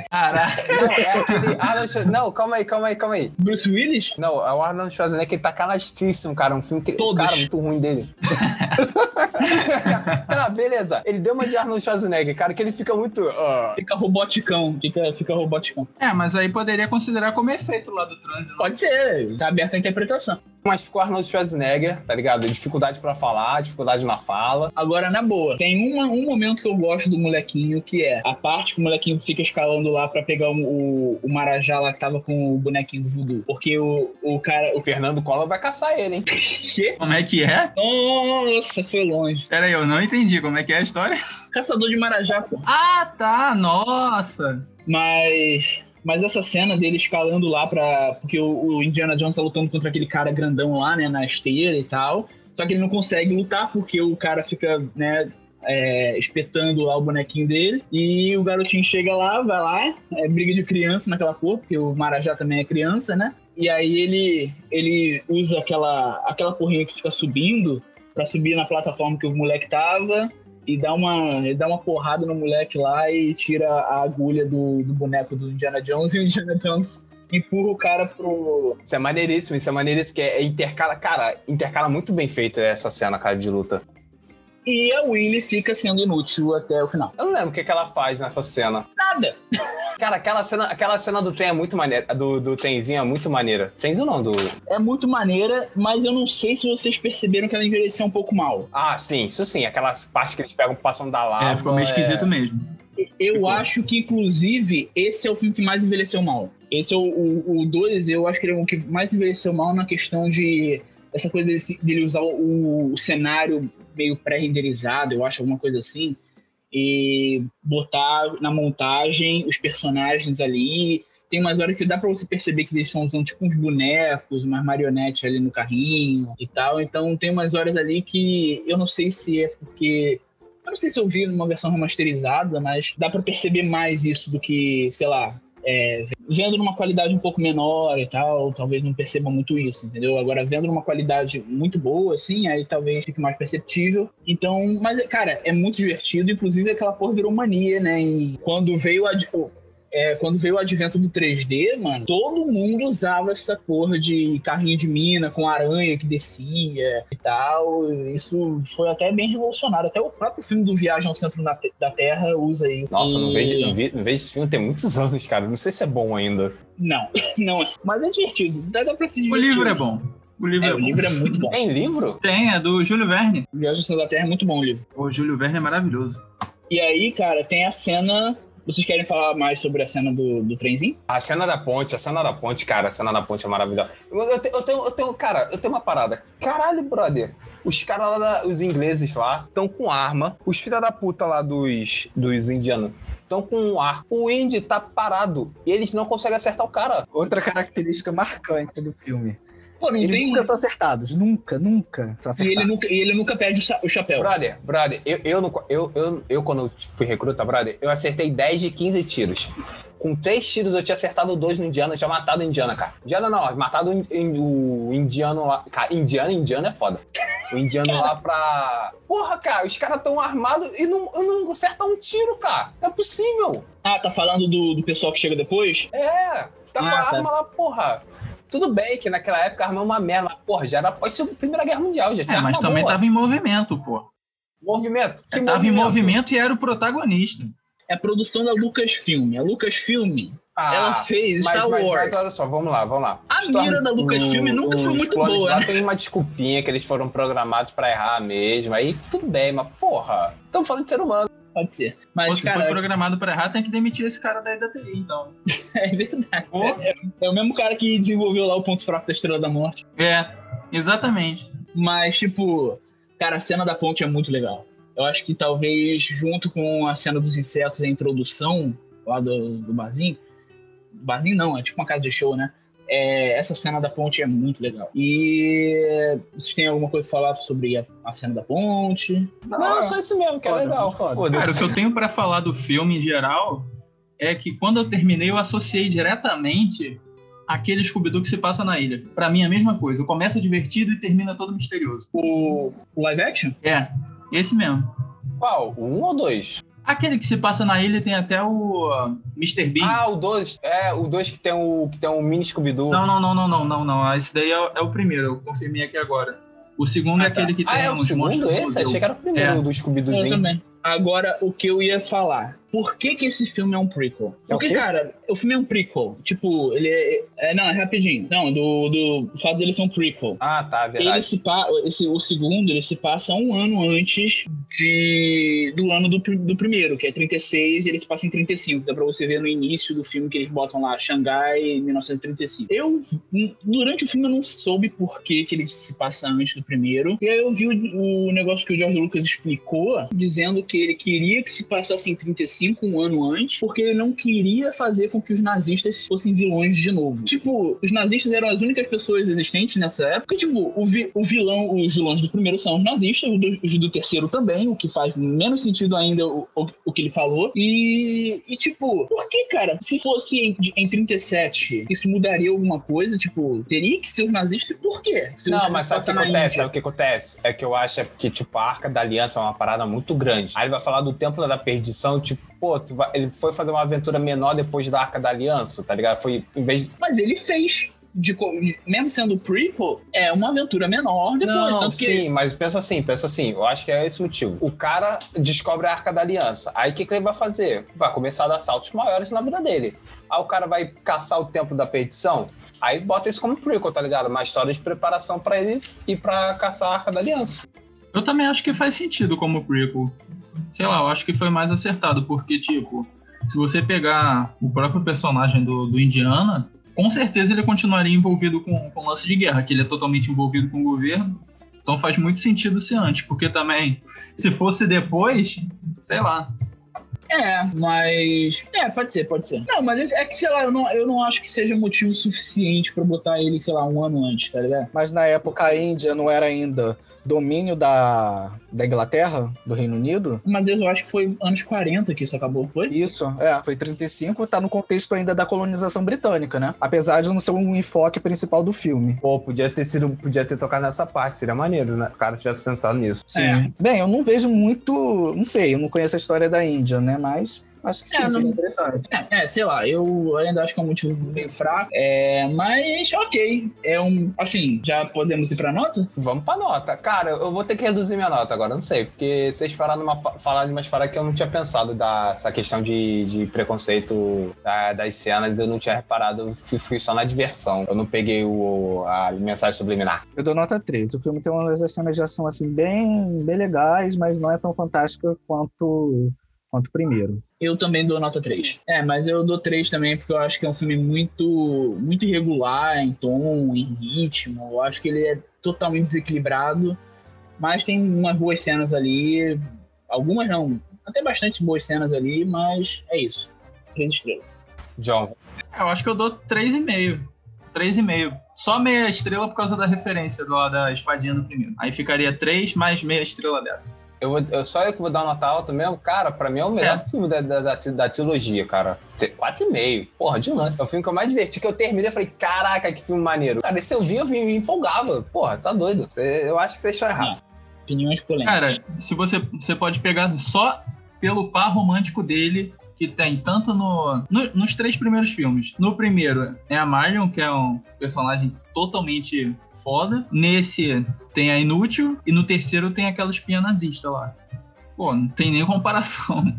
Caraca. Não, é aquele Arnold Schwarzenegger. Não, calma aí, calma aí, calma aí. Bruce Willis? Não, é o Arnold Schwarzenegger que ele tá canastríssimo, cara. Um filme que. Todos. Cara, muito ruim dele. tá, beleza. Ele deu uma de Arnold Schwarzenegger, cara, que ele fica muito. ó, Fica roboticão, fica, fica roboticão. É, mas aí poderia considerar como efeito lá do trânsito. Pode ser, tá aberta a interpretação. Mas ficou Arnold Schwarzenegger, tá ligado? Dificuldade pra falar, dificuldade na fala. Agora, na boa, tem uma- um momento que eu gosto do molequinho, que é a parte que o molequinho fica escalando lá pra pegar o, o, o Marajá lá que tava com o bonequinho do voodoo. Porque o, o cara. O Fernando Collor vai caçar ele, hein? Como é que é? Nossa, foi longe. Pera aí, eu não entendi como é que é a história. Caçador de Marajá, pô. Ah, tá, nossa. Mas. Mas essa cena dele escalando lá pra. Porque o, o Indiana Jones tá lutando contra aquele cara grandão lá, né? Na esteira e tal. Só que ele não consegue lutar porque o cara fica, né? é, espetando lá o bonequinho dele. E o garotinho chega lá, vai lá, é briga de criança naquela porra, porque o Marajá também é criança, né? E aí ele, ele usa aquela, aquela porrinha que fica subindo pra subir na plataforma que o moleque tava e dá uma, dá uma porrada no moleque lá e tira a agulha do, do boneco do Indiana Jones e o Indiana Jones empurra o cara pro. Isso é maneiríssimo, isso é maneiríssimo, que é, é intercala, cara, intercala muito bem feita essa cena, cara, de luta. E a Willy fica sendo inútil até o final. Eu não lembro o que, que ela faz nessa cena. Nada! Cara, aquela cena, aquela cena do trem é muito maneira, do, do trenzinho é muito maneira. Trenzinho não, do... É muito maneira, mas eu não sei se vocês perceberam que ela envelheceu um pouco mal. Ah, sim, isso sim, aquelas partes que eles pegam passando da lava. É, ficou meio esquisito mesmo. Eu Ficou. acho que, inclusive, esse é o filme que mais envelheceu mal. Esse é o 2, eu acho que ele é o que mais envelheceu mal na questão de. Essa coisa dele, dele usar o, o cenário meio pré-renderizado, eu acho, alguma coisa assim. E botar na montagem os personagens ali Tem umas horas que dá pra você perceber que eles estão usando tipo uns bonecos, umas marionetes ali no carrinho e tal. Então tem umas horas ali que eu não sei se é porque. Eu não sei se eu vi numa versão remasterizada, mas dá pra perceber mais isso do que, sei lá, é, vendo numa qualidade um pouco menor e tal, talvez não perceba muito isso, entendeu? Agora, vendo numa qualidade muito boa, assim, aí talvez fique mais perceptível. Então, mas, cara, é muito divertido, inclusive aquela porra virou mania, né? E quando veio a. É, quando veio o advento do 3D, mano, todo mundo usava essa porra de carrinho de mina com aranha que descia e tal. Isso foi até bem revolucionário. Até o próprio filme do Viagem ao Centro da Terra usa isso. Nossa, eu não E- vejo, não vi- não vejo esse filme tem muitos anos, cara. Não sei se é bom ainda. Não, não é. Mas é divertido. Dá, dá pra se O divertir. livro é bom. O livro é, É, o livro é muito bom. Tem livro? Tem, é do Júlio Verne. Viagem ao Centro da Terra é muito bom o livro. O Júlio Verne é maravilhoso. E aí, cara, tem a cena. Vocês querem falar mais sobre a cena do, do trenzinho? A cena da ponte, a cena da ponte, cara, a cena da ponte é maravilhosa. Eu, eu te- eu tenho, eu tenho, cara, eu tenho uma parada. Caralho, brother. Os caras lá, da- os ingleses lá, estão com arma. Os filha da puta lá dos, dos indianos estão com um arco. O índio tá parado e eles não conseguem acertar o cara. Outra característica marcante do filme. Pô, não Eles tem. nunca são acertados. Nunca, nunca são E acertados. ele nunca, e ele nunca perde o cha- o chapéu. Brother, brother, eu, eu, não- eu, eu, eu, quando eu fui recruta, brother, eu acertei 10 de 15 tiros. Com três tiros eu tinha acertado dois no indiano, eu tinha matado o indiano, cara. Indiano não, matado o in- in- o indiano lá. Cara, indiano, indiano é foda. O indiano lá pra. Porra, cara, os caras tão armados e não, não acertam um tiro, cara. Não é possível. Ah, tá falando do, do pessoal que chega depois? É, tá com Ah, a tá. arma lá, porra. Tudo bem que naquela época a arma é uma merda, mas, porra, já era após a Primeira Guerra Mundial, já tinha É, mas também boa. tava em movimento, pô. Movimento. Que tava em movimento e era o protagonista. É a produção da Lucasfilm. A Lucasfilm, Ah, ela fez Mas, Star mas, Wars. mas olha só, vamos lá, vamos lá. A mira da Lucasfilm nunca foi os muito boa, Lá né? tem uma desculpinha que eles foram programados pra errar mesmo. Aí tudo bem, mas porra, estamos falando de ser humano. Pode ser. Pô, Mas, se foi cara, programado pra errar, tem que demitir esse cara daí da TI, então. é verdade. Pô. É, é o mesmo cara que desenvolveu lá o ponto fraco da Estrela da Morte. É, exatamente. Mas, tipo, cara, a cena da ponte é muito legal. Eu acho que talvez, junto com a cena dos insetos e a introdução lá do, do barzinho. Barzinho não, é tipo uma casa de show, né? É, essa cena da ponte é muito legal. E vocês têm alguma coisa pra falar sobre a, a cena da ponte? Não, é só isso mesmo, que é Foda, legal. foda. Foda-se. Cara, o que eu tenho pra falar do filme em geral é que quando eu terminei, eu associei diretamente aquele Scooby-Doo que se passa na ilha. Pra mim, é a mesma coisa. Começa divertido e termina todo misterioso. O, o live action? É, esse mesmo. Qual? O um ou dois? Aquele que se passa na ilha tem até o uh, Mr. Bean. Ah, o dois. É, o dois que tem o, que tem um mini Scooby-Doo. Não, não, não, não, não, não, não. Esse daí é, é o primeiro, eu confirmei aqui agora. O segundo é Ah, tá. aquele que ah, tem é o uns segundo esse? Achei que era o primeiro É. do Eu Scooby-Doozinho. também. Agora, o que eu ia falar. Por que que esse filme é um prequel? É o Porque, quê? cara, o filme é um prequel. Tipo, ele é... é- não, é rapidinho. Não, do, do fato dele ser um prequel. Ah, tá, Ele verdade. se pa... esse, o segundo, ele se passa um ano antes de... do ano do, do primeiro, que é 36, e ele se passa em 35. Dá pra você ver no início do filme que eles botam lá, Xangai, 1935. Eu, durante o filme, eu não soube por que, que ele se passa antes do primeiro. E aí eu vi o, o negócio que o George Lucas explicou, dizendo que ele queria que se passasse em 35, um ano antes, porque ele não queria fazer com que os nazistas fossem vilões de novo. Tipo, os nazistas eram as únicas pessoas existentes nessa época. Tipo, o, vi- o vilão, os vilões do primeiro são os nazistas, os do, terceiro também, o que faz menos sentido ainda o, o, o que ele falou. E, e, tipo, por que, cara? Se fosse em, em 37, isso mudaria alguma coisa? Tipo, teria que ser os nazistas? Por quê? Se Não, mas sabe o que acontece? Sabe o que acontece? É que eu acho que, tipo, a Arca da Aliança é uma parada muito grande. Aí ele vai falar do Templo da Perdição, tipo, pô, vai- ele foi fazer uma aventura menor depois da Arca da Aliança, tá ligado? Foi, em vez de... Mas ele fez. De, mesmo sendo prequel, é uma aventura menor depois. Não, tanto que sim, mas pensa assim, pensa assim, eu acho que é esse o motivo. O cara descobre a Arca da Aliança, aí o que, que ele vai fazer? Vai começar a dar saltos maiores na vida dele. Aí o cara vai caçar o Templo da Perdição, aí bota isso como prequel, tá ligado? Uma história de preparação pra ele ir pra caçar a Arca da Aliança. Eu também acho que faz sentido como prequel. Sei lá, eu acho que foi mais acertado, porque, tipo, se você pegar o próprio personagem do, do Indiana, com certeza ele continuaria envolvido com, com lance de guerra, que ele é totalmente envolvido com o governo. Então faz muito sentido ser antes, porque também, se fosse depois, sei lá. É, mas. É, pode ser, pode ser. Não, mas é que, sei lá, eu não, eu não acho que seja motivo suficiente pra botar ele, sei lá, um ano antes, tá ligado? Mas na época a Índia não era ainda domínio da, da Inglaterra, do Reino Unido? Mas eu acho que foi anos 40 que isso acabou, foi? Isso, é, foi 35, tá no contexto ainda da colonização britânica, né? Apesar de não ser um enfoque principal do filme. Pô, podia ter sido, podia ter tocado nessa parte, seria maneiro, né? O cara tivesse pensado nisso. É. Bem, eu não vejo muito, não sei, eu não conheço a história da Índia, né? Mas acho que sim, É, seria não- interessante. É, é, sei lá, eu ainda acho que é um motivo meio fraco. É, mas ok. É um. Assim, já podemos ir pra nota? Vamos pra nota. Cara, eu vou ter que reduzir minha nota agora, não sei, porque vocês falaram numa, falaram de umas paradas que eu não tinha pensado dessa questão de, de preconceito da- das cenas, eu não tinha reparado, eu fui, fui só na diversão. Eu não peguei o, a mensagem subliminar. Eu dou nota 3. O filme tem umas cenas de ação assim bem, bem legais, mas não é tão fantástica quanto quanto o primeiro. Eu também dou nota 3. É, mas eu dou 3 também porque eu acho que é um filme muito, muito irregular em tom, em ritmo. Eu acho que ele é totalmente desequilibrado, mas tem umas boas cenas ali. Algumas não, até bastante boas cenas ali, mas é isso. 3 estrelas. John, Eu acho que eu dou 3,5. 3,5. Só meia estrela por causa da referência do, da espadinha do primeiro. Aí ficaria 3 mais meia estrela dessa. Eu, vou, eu só eu que vou dar nota alta mesmo, cara, pra mim é o melhor É. filme da, da, da, da trilogia, cara. Te- 4,5. Porra, de longe. É o filme que eu mais diverti, que eu terminei e falei, caraca, que filme maneiro. Cara, esse eu vi, eu vi, me empolgava. Porra, tá doido. Cê- eu acho que vocês estão errados. Opiniões polêmicas. Cara, se você, você pode pegar só pelo par romântico dele, que tem tanto no, no- nos três primeiros filmes. No primeiro é a Marion, que é um personagem totalmente foda. Nesse tem a Inútil. E no terceiro tem aquela espinha nazista lá. Pô, não tem nem comparação.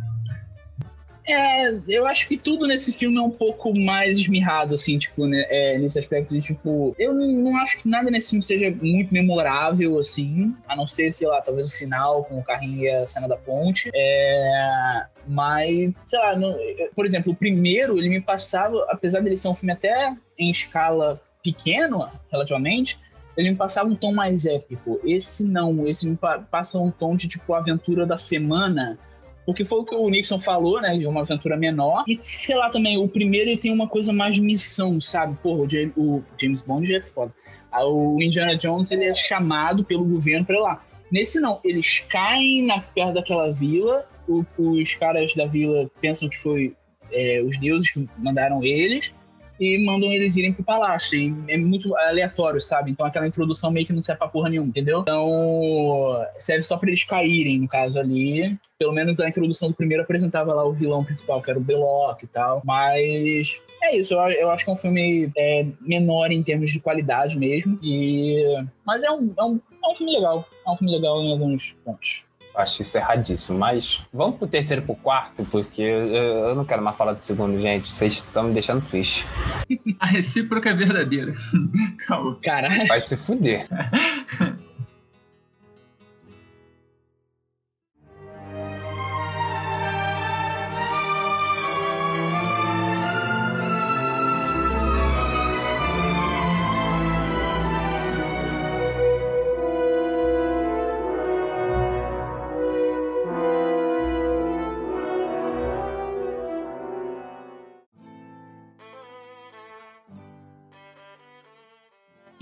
É, eu acho que tudo nesse filme é um pouco mais esmirrado, assim, tipo, né, é, nesse aspecto de, tipo, eu não, acho que nada nesse filme seja muito memorável, assim, a não ser, sei lá, talvez o final com o carrinho e a cena da ponte, é, mas, sei lá, eu- por exemplo, o primeiro, ele me passava, apesar dele ser um filme até em escala pequena, relativamente, ele me passava um tom mais épico. Esse não, esse me pa- passa um tom de, tipo, aventura da semana, porque foi o que o Nixon falou, né? De uma aventura menor. E, sei lá, também, o primeiro ele tem uma coisa mais missão, sabe? Porra, o James, o James Bond já é foda. Ah, O Indiana Jones, ele é chamado pelo governo pra ir lá. Nesse não, eles caem na, perto daquela vila, o- os caras da vila pensam que foi é, os deuses que mandaram eles, e mandam eles irem pro palácio. E é muito aleatório, sabe? Então aquela introdução meio que não serve pra porra nenhuma, entendeu? Então serve só pra eles caírem, no caso ali. Pelo menos a introdução do primeiro apresentava lá o vilão principal, que era o Belloc e tal. Mas é isso, eu, eu acho que é um filme é, menor em termos de qualidade mesmo. E... Mas é um, é, um, é um filme legal. É um filme legal em alguns pontos. Acho isso erradíssimo. Mas vamos pro terceiro e pro quarto, porque eu, eu não quero mais falar do segundo, gente. Vocês estão me deixando triste. A recíproca é verdadeira. Calma. Caralho. Vai se fuder.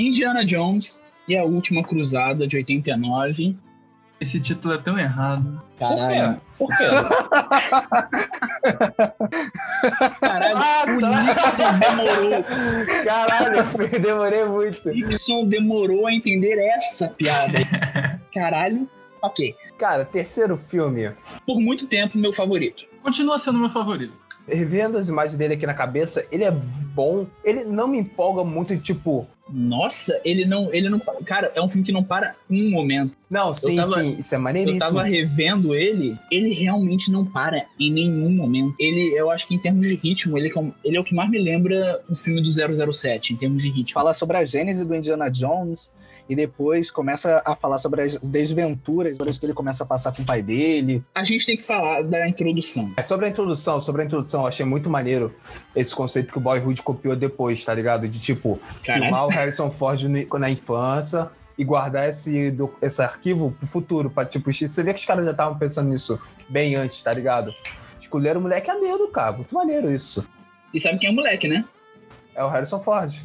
Indiana Jones e a Última Cruzada de 89. Esse título é tão errado. Caralho. Por quê? Caralho, Ah, o tá. Nixon demorou. Caralho, eu demorei muito. Nixon demorou a entender essa piada. Caralho. Ok. Cara, terceiro filme. Por muito tempo, meu favorito. Continua sendo meu favorito. Revendo as imagens dele aqui na cabeça, ele é bom. Ele não me empolga muito, tipo. Nossa, ele não, ele não. Cara, é um filme que não para um momento. Não, sim, tava- sim, isso é Eu maneiríssimo. tava revendo ele, ele realmente não para em nenhum momento. Ele, eu acho que em termos de ritmo, ele, é o- ele é o que mais me lembra o filme do 007, em termos de ritmo. Fala sobre a gênese do Indiana Jones e depois começa a falar sobre as desventuras que ele começa a passar com o pai dele. A gente tem que falar da introdução. É sobre a introdução, sobre a introdução, eu achei muito maneiro esse conceito que o Boyhood copiou depois, tá ligado? De tipo, Caralho. filmar o Harrison Ford na infância e guardar esse, do- esse arquivo pro futuro, pra tipo, você vê que os caras já estavam pensando nisso bem antes, tá ligado? Escolheram o moleque a dedo, cara. Muito maneiro isso. E sabe quem é o moleque, né? É o Harrison Ford.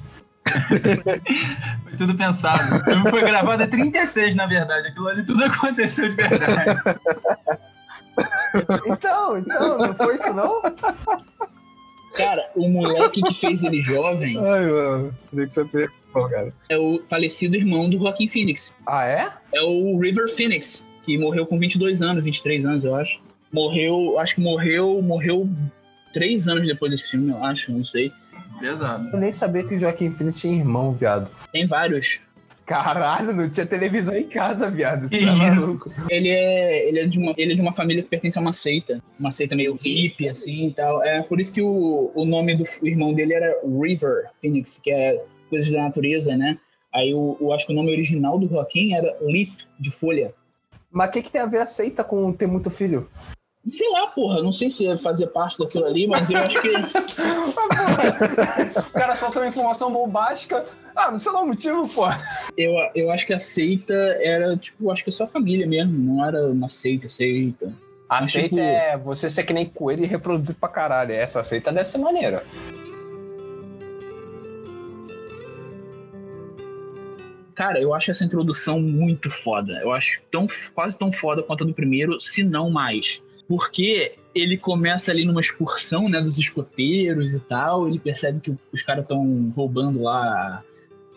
Foi tudo pensado. O filme foi gravado em 36, na verdade. Aquilo ali tudo aconteceu de verdade. Então, então, não foi isso não? Cara, o moleque que fez ele jovem Ai, mano. Tem que saber. Pô, cara. é o falecido irmão do Joaquin Phoenix. Ah, é? É o River Phoenix, que morreu com 22 anos, 23 anos, eu acho. Morreu, acho que morreu, morreu três anos depois desse filme, eu acho, não sei. Pesado. Eu nem sabia que o Joaquim Phoenix tinha irmão, viado. Tem vários. Caralho, não tinha televisão em casa, viado. Você é isso? maluco. Ele é, ele, é de uma, ele é de uma família que pertence a uma seita. Uma seita meio hippie, assim e tal. É por isso que o, o nome do irmão dele era River Phoenix, que é coisas da natureza, né? Aí eu, eu acho que o nome original do Joaquim era Leaf, de folha. Mas o que, que tem a ver a seita com ter muito filho? Sei lá, porra, não sei se fazia parte daquilo ali, mas eu acho que. o cara solta uma informação bombástica. Ah, não sei lá o motivo, pô. Eu, eu acho que a seita era, tipo, acho que só a família mesmo, não era uma seita, seita. A Mas, seita tipo- é você ser que nem coelho e reproduzir pra caralho. Essa seita deve ser maneira. Cara, eu acho essa introdução muito foda. Eu acho tão, quase tão foda quanto a do primeiro, se não mais. Porque ele começa ali numa excursão, né, dos escoteiros e tal. Ele percebe que os caras estão roubando lá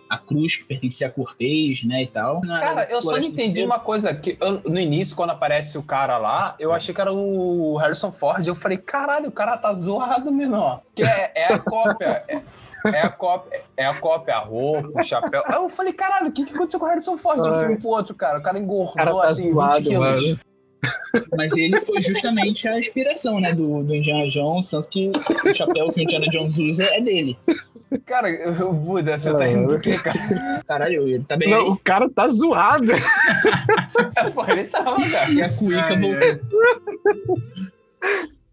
a cruz que pertencia a Cortez, né, e tal. Cara, eu só não entendi uma coisa. que eu- No início, quando aparece o cara lá, eu achei que era o Harrison Ford. Eu falei, caralho, o cara tá zoado, menor. Que é, é a cópia. É, é a cópia, é a cópia, a roupa, o chapéu. Aí eu falei, caralho, o que, que aconteceu com o Harrison Ford de um filme pro outro, cara? O cara engordou cara tá assim, 20 zoado, quilos. mano. Mas ele foi justamente a inspiração, né, do, do Indiana Jones, tanto que o chapéu que o Indiana Jones usa é dele. Cara, o Buda, você tá indo do quê, cara? Caralho, ele tá bem Não, aí. o cara tá zoado. Pô, ele tava, cara. E a cuíca Ai, voltou.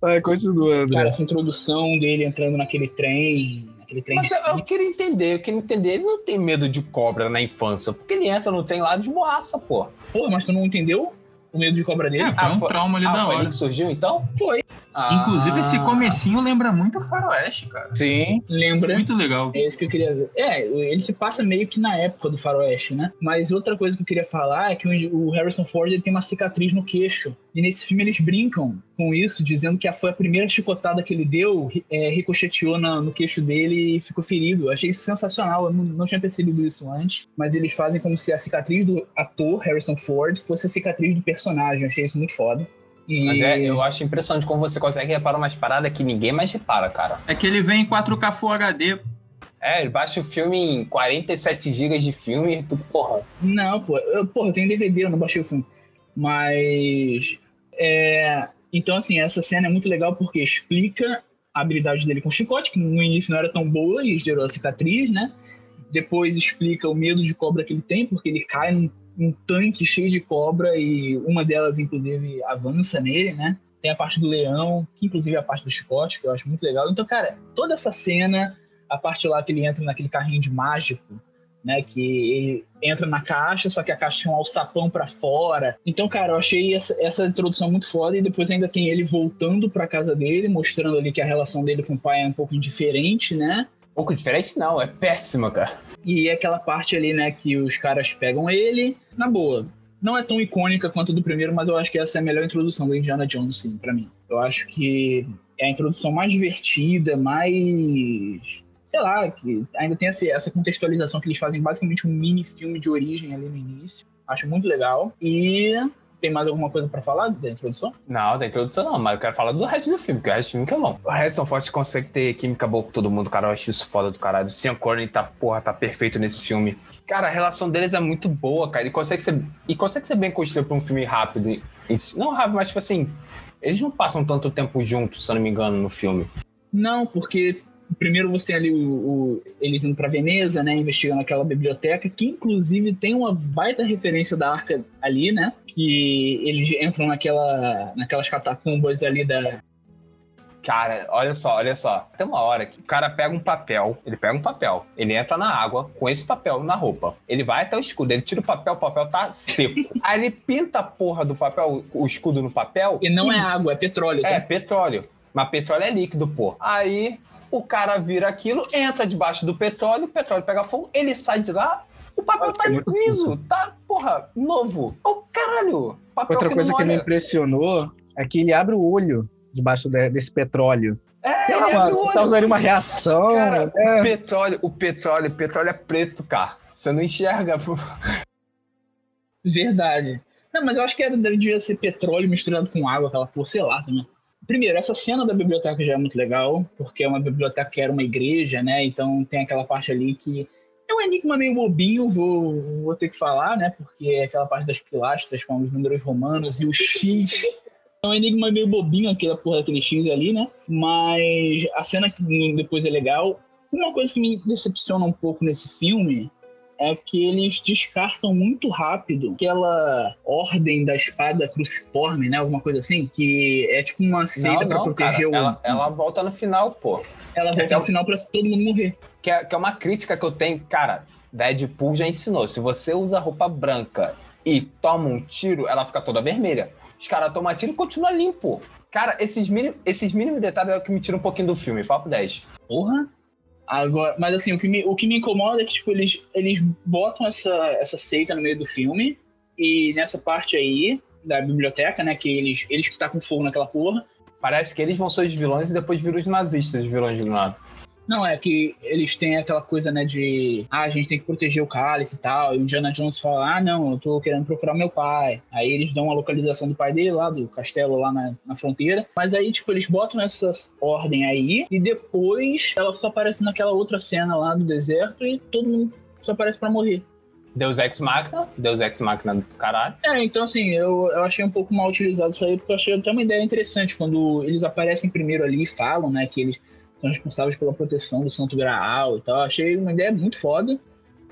Vai, continuando. Cara, essa introdução dele entrando naquele trem, naquele trem Mas eu, eu queria entender, eu queria entender. Ele não tem medo de cobra na infância, porque ele entra no trem lá de boaça, pô. Porra, mas tu não entendeu o medo de cobra dele? É, foi Ah, um foi- trauma ali Ah, da foi hora. ele que surgiu, então? Foi. Ah. Inclusive, esse comecinho lembra muito o Faroeste, cara. Sim. Lembra? Muito legal. É isso que eu queria ver. É, ele se passa meio que na época do faroeste, né? Mas outra coisa que eu queria falar é que o o Harrison Ford ele tem uma cicatriz no queixo. E nesse filme eles brincam com isso, dizendo que foi a primeira chicotada que ele deu, é, ricocheteou na- no queixo dele e ficou ferido. Eu achei isso sensacional, eu não, não tinha percebido isso antes. Mas eles fazem como se a cicatriz do ator, Harrison Ford, fosse a cicatriz do personagem. Eu achei isso muito foda. E... André, eu acho impressionante como você consegue reparar umas paradas que ninguém mais repara, cara. É que ele vem em 4K Full HD. É, ele baixa o filme em 47 GB de filme e tu, porra. Não, pô, eu, porra, eu tenho DVD, eu não baixei o filme. Mas. É, então, assim, essa cena é muito legal porque explica a habilidade dele com o chicote, que no início não era tão boa e gerou a cicatriz, né? Depois explica o medo de cobra que ele tem, porque ele cai num, num tanque cheio de cobra e uma delas, inclusive, avança nele, né? Tem a parte do leão, que inclusive é a parte do chicote, que eu acho muito legal. Então, cara, toda essa cena, a parte lá que ele entra naquele carrinho de mágico, né? Que ele entra na caixa, só que a caixa tem um alçapão pra fora. Então, cara, eu achei essa, essa introdução muito foda. E depois ainda tem ele voltando pra casa dele, mostrando ali que a relação dele com o pai é um pouco indiferente, né? Um pouco diferente, não, é péssima, cara. E aquela parte ali, né, que os caras pegam ele, na boa. Não é tão icônica quanto a do primeiro, mas eu acho que essa é a melhor introdução do Indiana Jones, sim, pra mim. Eu acho que é a introdução mais divertida, mais. Sei lá, que ainda tem essa, contextualização que eles fazem basicamente um mini filme de origem ali no início. Acho muito legal. E. Tem mais alguma coisa pra falar da introdução? Não, da introdução não, mas eu quero falar do resto do filme, porque o resto do filme que é bom. O Harrison Ford consegue ter química boa com todo mundo, cara. Eu acho isso foda do caralho. O Sean Connery tá, porra, tá perfeito nesse filme. Cara, a relação deles é muito boa, cara. E consegue ser, e consegue ser bem construído pra um filme rápido. E- Não rápido, mas tipo assim, eles não passam tanto tempo juntos, se eu não me engano, no filme. Não, porque primeiro você tem ali o, o- eles indo pra Veneza, né, investigando aquela biblioteca, que inclusive tem uma baita referência da arca ali, né, que eles entram naquela, naquelas catacumbas ali da... Cara, olha só, olha só. Tem uma hora que o cara pega um papel, ele pega um papel, ele entra na água com esse papel na roupa. Ele vai até o escudo, ele tira o papel, o papel tá seco. Aí ele pinta a porra do papel, o escudo no papel. E não é água, é petróleo. É, tá? petróleo. Mas petróleo é líquido, pô. Aí o cara vira aquilo, entra debaixo do petróleo, o petróleo pega fogo, ele sai de lá, o papel tá é liso, tá, porra, novo. Ô, caralho! Papel Outra que coisa que me impressionou é que ele abre o olho debaixo de- desse petróleo. É, Sei ele lá, abre mano, o olho. causaria uma reação. Cara, é. o petróleo, o petróleo, o petróleo é preto, cara. Você não enxerga. pô. Verdade. Não, mas eu acho que era, devia ser petróleo misturado com água, aquela lá também. Primeiro, essa cena da biblioteca já é muito legal, porque é uma biblioteca que era uma igreja, né? Então tem aquela parte ali que é um enigma meio bobinho, vou, vou ter que falar, né? Porque é aquela parte das pilastras com os números romanos e o X. É um enigma meio bobinho aquela porra daquele X ali, né? Mas a cena que depois é legal. Uma coisa que me decepciona um pouco nesse filme é que eles descartam muito rápido aquela ordem da espada cruciforme, né? Alguma coisa assim, que é tipo uma seita pra proteger cara, o. ela, ela volta no final, pô. ela volta é- no final pra todo mundo morrer. Que é, que é uma crítica que eu tenho. Cara, Deadpool já ensinou. Se você usa roupa branca e toma um tiro, ela fica toda vermelha. Os caras tomam tiro e continua limpo. Cara, esses mínimos, esses mínimos detalhes é o que me tira um pouquinho do filme. Papo 10. Porra. Agora, mas assim, o que me, o que me incomoda é que tipo, eles, eles botam essa, essa seita no meio do filme e nessa parte aí da biblioteca, né, que eles, eles que tá com fogo naquela porra, Parece que eles vão ser os vilões e depois viram os nazistas, os vilões do nada. Não, é que eles têm aquela coisa, né, de ah, a gente tem que proteger o cálice e tal. E o Indiana Jones fala, ah, não, eu tô querendo procurar meu pai. Aí eles dão a localização do pai dele lá, do castelo lá na, na fronteira. Mas aí, tipo, eles botam essa ordem aí e depois ela só aparece naquela outra cena lá do deserto e todo mundo só aparece pra morrer. Deus Ex Machina, Deus Ex Machina do caralho. É, então assim, eu, eu achei um pouco mal utilizado isso aí, porque eu achei até uma ideia interessante quando eles aparecem primeiro ali e falam, né, que eles são responsáveis pela proteção do Santo Graal e tal. Achei uma ideia muito foda,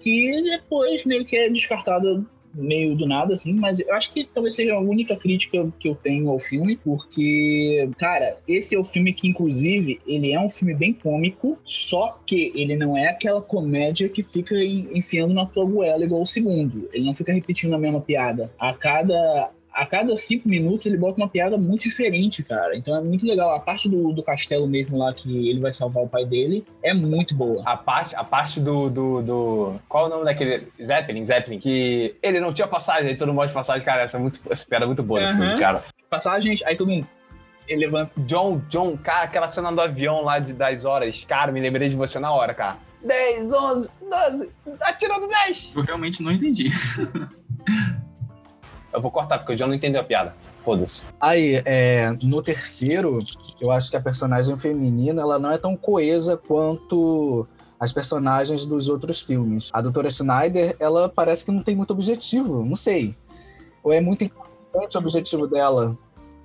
que depois meio que é descartada meio do nada, assim, mas eu acho que talvez seja a única crítica que eu tenho ao filme, porque, cara, esse é o filme que, inclusive, ele é um filme bem cômico, só que ele não é aquela comédia que fica en- enfiando na tua goela igual o segundo. Ele não fica repetindo a mesma piada. A cada a cada cinco minutos ele bota uma piada muito diferente, cara. Então é muito legal. A parte do, do castelo mesmo lá, que ele vai salvar o pai dele, é muito boa. A parte, a parte do, do, do- Qual é o nome daquele. Zeppelin, Zeppelin, que ele não tinha passagem, aí todo mundo de passagem, cara. Essa, é muito, essa piada é muito boa Aham. filme, cara. Passagens, aí todo mundo. Ele levanta. John, John, cara, aquela cena do avião lá de 10 horas, cara, me lembrei de você na hora, cara. 10, 11, 12, atirando 10! Eu realmente não entendi. Eu vou cortar, porque o John não entendeu a piada. Foda-se. Aí, é, no terceiro, eu acho que a personagem feminina ela não é tão coesa quanto as personagens dos outros filmes. A doutora Schneider, ela parece que não tem muito objetivo, não sei. Ou é muito importante o objetivo dela.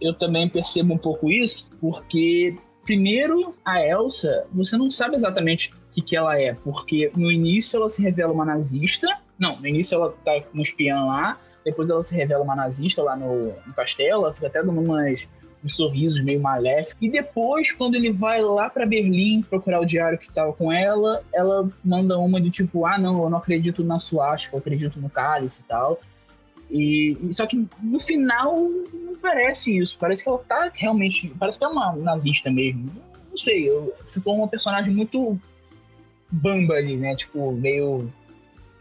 Eu também percebo um pouco isso, porque, primeiro, a Elsa, você não sabe exatamente o que, que ela é, porque no início ela se revela uma nazista. Não, no início ela tá com um espião lá, depois ela se revela uma nazista lá no, no castelo, ela fica até dando umas, uns sorrisos meio maléficos. E depois, quando ele vai lá pra Berlim procurar o diário que tava com ela, ela manda uma de tipo, ah, não, eu não acredito na suástica, eu acredito no cálice e tal. E- só que no final não parece isso. Parece que ela tá realmente. Parece que é uma nazista mesmo. Não sei, eu, ficou uma personagem muito bamba ali, né? Tipo, meio.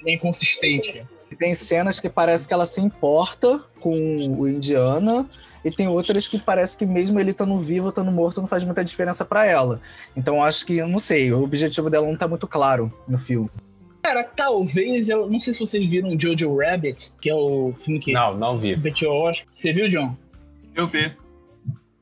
meio inconsistente. Tem cenas que parece que ela se importa com o Indiana, e tem outras que parece que mesmo ele estando vivo, estando morto, não faz muita diferença pra ela. Então eu acho que, não sei, o objetivo dela não tá muito claro no filme. Cara, talvez. Eu não sei se vocês viram Jojo Rabbit, que é o filme que Não, não vi. Você viu, John? Eu vi.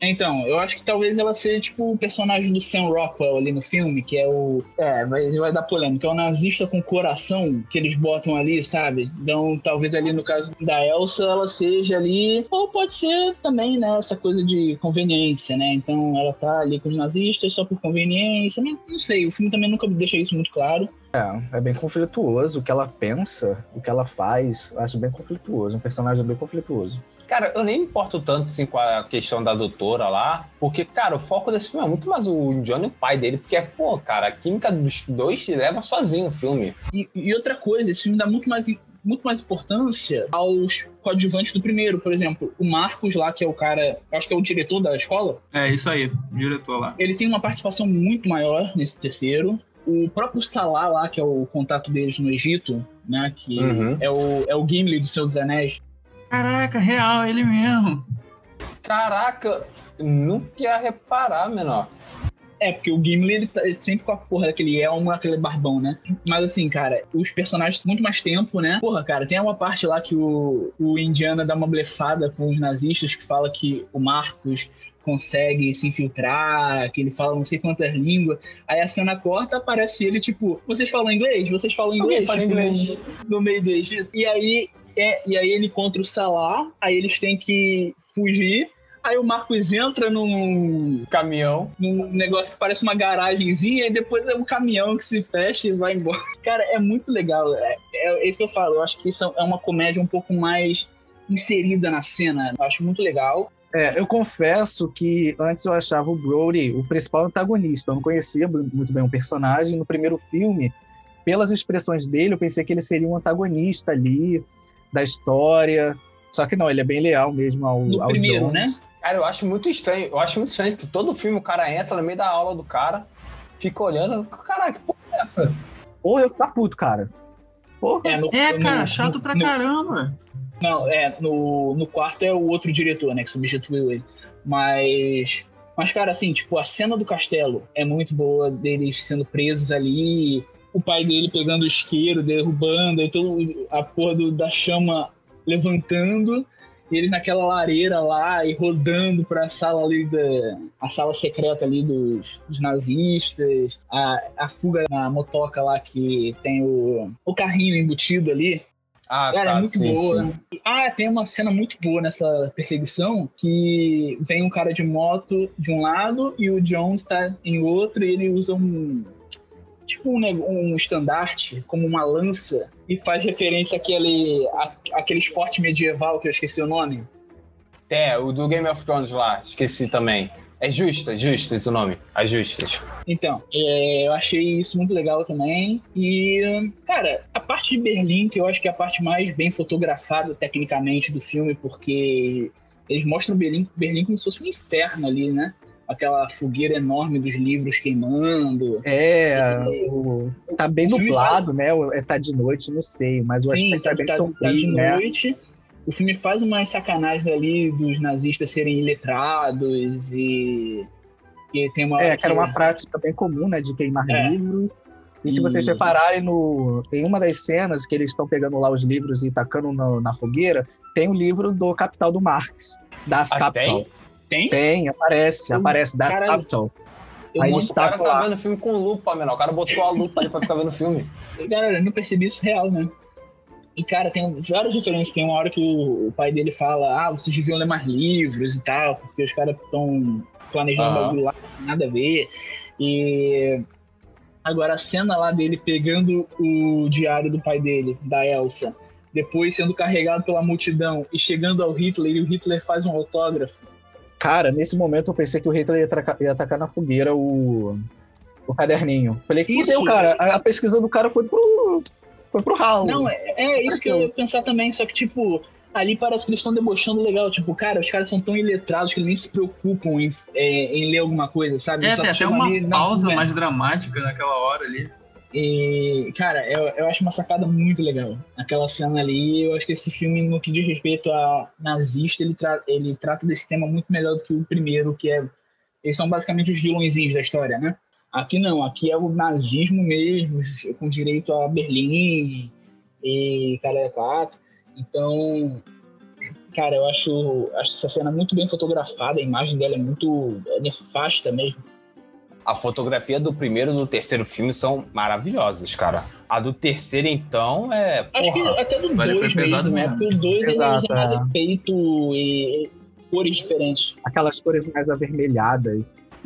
Então, eu acho que talvez ela seja tipo o personagem do Sam Rockwell ali no filme, que é o. É, vai, vai dar polêmica. É o nazista com coração que eles botam ali, sabe? Então, talvez ali no caso da Elsa, ela seja ali. Ou pode ser também, né? Essa coisa de conveniência, né? Então, ela tá ali com os nazistas só por conveniência. Não, não sei, o filme também nunca deixa isso muito claro. É, é bem conflituoso o que ela pensa, o que ela faz, eu acho bem conflituoso, um personagem bem conflituoso. Cara, eu nem me importo tanto assim, com a questão da doutora lá, porque, cara, o foco desse filme é muito mais o Indiana e o pai dele, porque, pô, cara, a química dos dois se leva sozinho o filme. E, e outra coisa, esse filme dá muito mais, muito mais importância aos coadjuvantes do primeiro. Por exemplo, o Marcos lá, que é o cara, acho que é o diretor da escola, É isso aí, o diretor lá. ele tem uma participação muito maior nesse terceiro. O próprio Salah lá, que é o contato deles no Egito, né? Que Uhum. é, o, é o Gimli do Senhor dos Anéis. Caraca, real, ele mesmo. Caraca, nunca ia reparar, menor. É, porque o Gimli, ele tá sempre com a porra daquele elmo, aquele barbão, né? Mas assim, cara, os personagens muito mais tempo, né? Porra, cara, tem uma parte lá que o, o Indiana dá uma blefada com os nazistas que fala que o Marcos consegue se infiltrar, que ele fala não sei quantas línguas. Aí a cena corta, aparece ele, tipo, vocês falam inglês? Vocês falam inglês? fala Tipo, inglês. No, no meio do Egito. E aí, é, e aí ele encontra o Salah, aí eles têm que fugir. Aí o Marcos entra num, Caminhão. num negócio que parece uma garagenzinha e depois é um caminhão que se fecha e vai embora. Cara, é muito legal. É, é isso que eu falo. Eu acho que isso é uma comédia um pouco mais inserida na cena. Eu acho muito legal. É, eu confesso que antes eu achava o Brody o principal antagonista. Eu não conhecia muito bem o personagem. No primeiro filme, pelas expressões dele, eu pensei que ele seria um antagonista ali da história. Só que não, ele é bem leal mesmo ao, No ao primeiro, Jones. Cara, eu acho muito estranho. Eu acho muito estranho que todo filme o cara entra no meio da aula do cara, fica olhando. Caralho, que porra é essa? Porra, eu tá puto, cara. Porra. É, no, É, cara, no- chato pra no- caramba. Não, é, no, no quarto é o outro diretor, né, que substituiu ele. Mas, mas, cara, assim, tipo, a cena do castelo é muito boa, deles sendo presos ali, o pai dele pegando o isqueiro, derrubando, todo, a porra do- da chama levantando, e eles naquela lareira lá e rodando pra sala ali da. a sala secreta ali dos, dos nazistas, a, a fuga na motoca lá que tem o, o carrinho embutido ali. Ah, Cara, tá, é muito sim, boa. sim. Ah, tem uma cena muito boa nessa perseguição que vem um cara de moto de um lado e o Jones tá em outro e ele usa um tipo um, um estandarte como uma lança e faz referência àquele, à- àquele esporte medieval que eu esqueci o nome. É, o do Game of Thrones lá, esqueci também. É Justas, Justas o nome. As Justas. Então, é, eu achei isso muito legal também. E, cara, a parte de Berlim, que eu acho que é a parte mais bem fotografada tecnicamente do filme, porque eles mostram Berlim, Berlim como se fosse um inferno ali, né? Aquela fogueira enorme dos livros queimando. É, o- tá bem nublado, né? É, tá de noite, não sei, mas o Sim, aspecto tá, é bem tá- tá de né? noite. O filme faz umas sacanagens ali dos nazistas serem iletrados e. e tem uma É, que era que- uma prática bem comum, né, de queimar É. livro. E se vocês repararem no, em uma das cenas que eles estão pegando lá os livros e tacando no- na fogueira, tem o livro do Capital do Marx, Das Ah, Capital. Tem? Tem, aparece, Eu- aparece, Das caralho. Capital. Eu Aí O cara tá lá. vendo filme com lupa, menor. O cara botou a lupa ali pra ficar vendo filme. Cara, eu não percebi isso real, né? E, cara, tem várias referências. Tem uma hora que o, o pai dele fala: Ah, vocês deviam ler mais livros e tal, porque os caras estão planejando bagulho lá, nada a ver. E. Agora, a cena lá dele pegando o diário do pai dele, da Elsa, depois sendo carregado pela multidão e chegando ao Hitler, e o Hitler faz um autógrafo. Cara, nesse momento eu pensei que o Hitler ia, traca- ia atacar na fogueira o, o caderninho. Falei, que fudeu, cara. A, a pesquisa do cara foi pro, foi pro ralo. Não, é, é isso que eu ia pensar também, só que, tipo, ali parece que eles estão debochando legal. Tipo, cara, os caras são tão iletrados que eles nem se preocupam em, é, em ler alguma coisa, sabe? É, tem até uma pausa mais dramática naquela hora ali. E, cara, eu, eu acho uma sacada muito legal. Aquela cena ali, eu acho que esse filme, no que diz respeito a nazista, ele, tra ele trata desse tema muito melhor do que o primeiro, que é. Eles são basicamente os vilõezinhos da história, né? Aqui não, aqui é o nazismo mesmo, com direito a Berlim e cara é quatro. Então, cara, eu acho, acho essa cena muito bem fotografada, a imagem dela é muito é nefasta mesmo. A fotografia do primeiro e do terceiro filme são maravilhosas, cara. A do terceiro, então, é. Acho que porra. até do Vale, 2 foi pesado mesmo, né? Porque o 2 ele Exato, usa mais é. efeito e cores diferentes. Aquelas cores mais avermelhadas.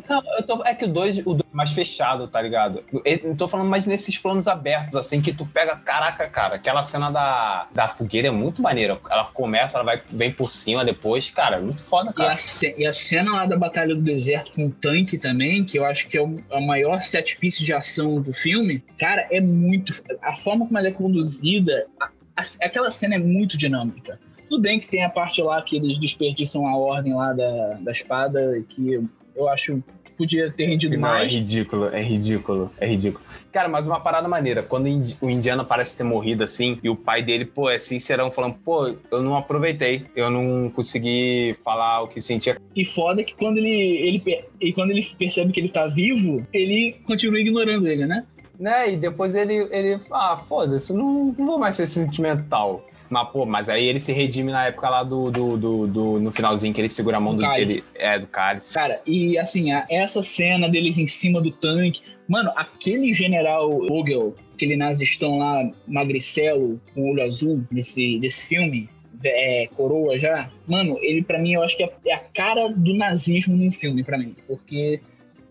Não, eu tô, é que o 2 o dois é mais fechado, tá ligado? Eu, tô falando mais nesses planos abertos, assim, que tu pega, caraca, cara, aquela cena da, da fogueira é muito maneira. Ela começa, ela vai, vem por cima depois, cara, é muito foda, E cara. a, ce- e a cena lá da Batalha do Deserto com o tanque também, que eu acho que é o a maior set piece de ação do filme, cara, é muito. A forma como ela é conduzida, a- a- aquela cena é muito dinâmica. Tudo bem que tem a parte lá que eles desperdiçam a ordem lá da, da espada, que eu, acho que podia ter rendido Não, é mais. ridículo, é ridículo, é ridículo. Cara, mas uma parada maneira, quando o Indi- o indiano parece ter morrido assim, e o pai dele, pô, é sincerão, falando, pô, eu não aproveitei, eu não consegui falar o que sentia. E foda que quando ele, ele, e quando ele percebe que ele tá vivo, ele continua ignorando ele, né? Né? E depois ele, ele ah, foda-se, não, não vou mais ser sentimental. Mas, pô, mas aí ele se redime na época lá do, do, do, do- no finalzinho que ele segura a mão Do do, dele. É, do cálice. Cara, e assim, essa cena deles em cima do tanque. Mano, aquele general Vogel, aquele nazistão lá, magricelo, com olho azul, desse, desse filme, é, coroa já. Mano, ele pra mim, eu acho que é, é a cara do nazismo num filme, pra mim. Porque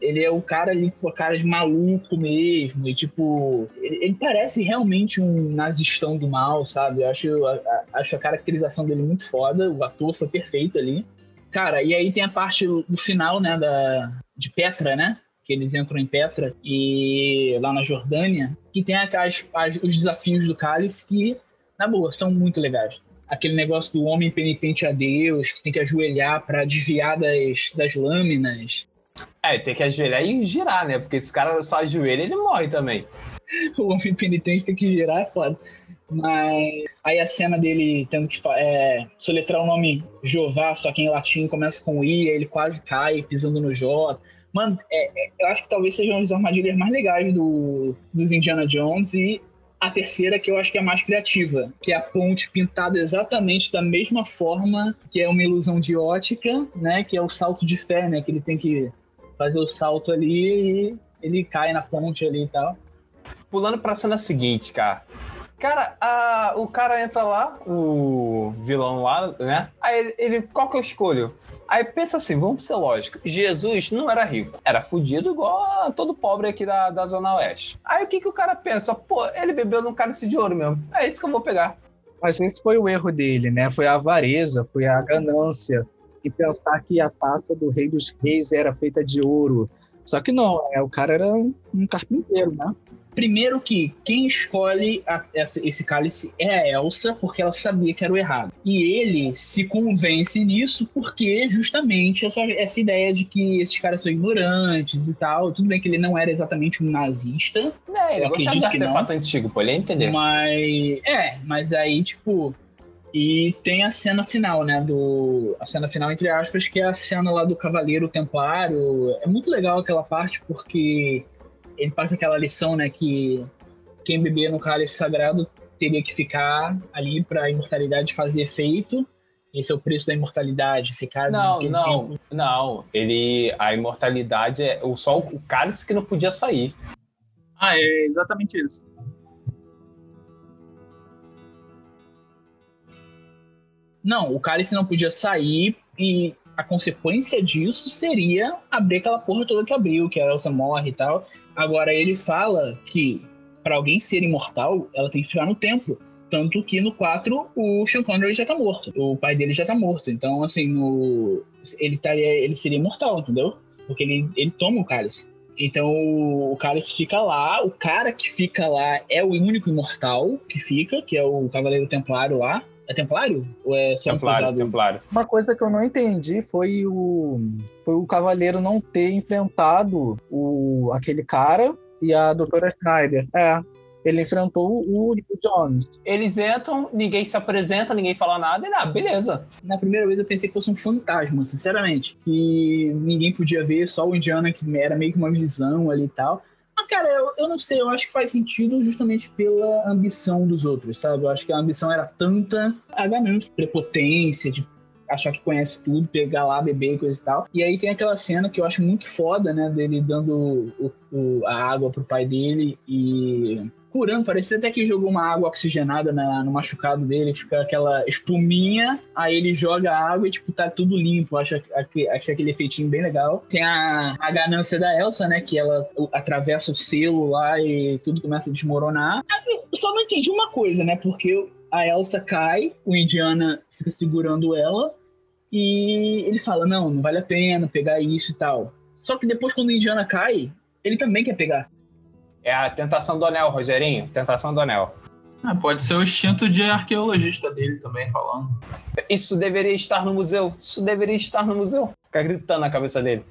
ele é o cara ali com a cara de maluco mesmo. E tipo, ele, ele parece realmente um nazistão do mal, sabe? Eu acho a, a- acho a caracterização dele muito foda. O ator foi perfeito ali. Cara, e aí tem a parte do final, né, da, de Petra, né? Que eles entram em Petra e lá na Jordânia, que tem as, as- os desafios do cálice que, na boa, são muito legais. Aquele negócio do homem penitente a Deus, que tem que ajoelhar para desviar das, das lâminas. É, tem que ajoelhar e girar, né? Porque esse cara só ajoelha ele morre também. o homem penitente tem que virar, é foda. Mas aí a cena dele tendo que é, soletrar o nome Jeová, só que em latim começa com I, aí ele quase cai pisando no J. Mano, é- é- eu acho que talvez sejam as armadilhas mais legais do, dos Indiana Jones e a terceira que eu acho que é a mais criativa, que é a ponte pintada exatamente da mesma forma que é uma ilusão de ótica, né? Que é o salto de fé, né? Que ele tem que fazer o salto ali e ele cai na ponte ali e tal. Pulando pra cena seguinte, cara. Cara, a- o cara entra lá, o vilão lá, né? Aí ele, ele- qual que eu escolho? Aí pensa assim, vamos ser lógico. Jesus não era rico, era fudido igual a todo pobre aqui da, da Zona Oeste. Aí o que, que o cara pensa? Pô, ele bebeu num cálice de ouro mesmo. É isso que eu vou pegar. Mas esse foi o erro dele, né? Foi a avareza, foi a ganância. E pensar que a taça do rei dos reis era feita de ouro. Só que não, né? o cara era um um carpinteiro, né? Primeiro que quem escolhe a- essa- esse cálice é a Elsa, porque ela sabia que era o errado. E ele se convence nisso porque justamente essa, essa ideia de que esses caras são ignorantes e tal. Tudo bem que ele não era exatamente um nazista, É, ele gostava de acredito que não. artefato antigo, pô, ele ia entender. mas. É, mas aí, tipo. E tem a cena final, né? Do. A cena final, entre aspas, que é a cena lá do Cavaleiro Templário. É muito legal aquela parte porque ele passa aquela lição, né? Que quem beber no cálice sagrado teria que ficar ali para a imortalidade fazer efeito. Esse é o preço da imortalidade, ficar Não, não, tempo. não. Ele. A imortalidade é o só o cálice que não podia sair. Ah, é exatamente isso. Não, o cálice não podia sair e a consequência disso seria abrir aquela porra toda que abriu, que a Elsa morre e tal. Agora ele fala que para alguém ser imortal, ela tem que ficar no templo. Tanto que no 4 o Sean Connery já tá morto. O pai dele já tá morto. Então, assim, no... ele, estaria, ele seria imortal, entendeu? Porque ele, ele toma o cálice. Então o cálice fica lá. O cara que fica lá é o único imortal que fica, que é o Cavaleiro Templário lá. É Templário? Ou é só um Templário, cruzado? templário. Uma coisa que eu não entendi foi o, foi o Cavaleiro não ter enfrentado o, aquele cara e a Doutora Schneider. É, ele enfrentou o Jones. Eles entram, ninguém se apresenta, ninguém fala nada, e ah, beleza. Na primeira vez eu pensei que fosse um fantasma, sinceramente. Que ninguém podia ver, só o Indiana, que era meio que uma visão ali e tal. Mas, cara, eu, eu não sei, eu acho que faz sentido justamente pela ambição dos outros, sabe? Eu acho que a ambição era tanta a ganância, prepotência, de achar que conhece tudo, pegar lá, beber e coisa e tal. E aí tem aquela cena que eu acho muito foda, né? Dele dando o- o- a água pro pai dele e curando. Parecia até que jogou uma água oxigenada na- no machucado dele, fica aquela espuminha, aí ele joga a água e, tipo, tá tudo limpo. Acho, acho, aquele efeitinho bem legal. Tem a, a ganância da Elsa, né? Que ela atravessa o selo lá e tudo começa a desmoronar. Eu só não entendi uma coisa, né? Porque a Elsa cai, o Indiana fica segurando ela. E ele fala: Não, não vale a pena pegar isso e tal. Só que depois, quando o Indiana cai, ele também quer pegar. É a tentação do anel, Rogerinho. Tentação do anel. Ah, pode ser o instinto de arqueologista dele também falando. Isso deveria estar no museu. Isso deveria estar no museu. Fica gritando na cabeça dele.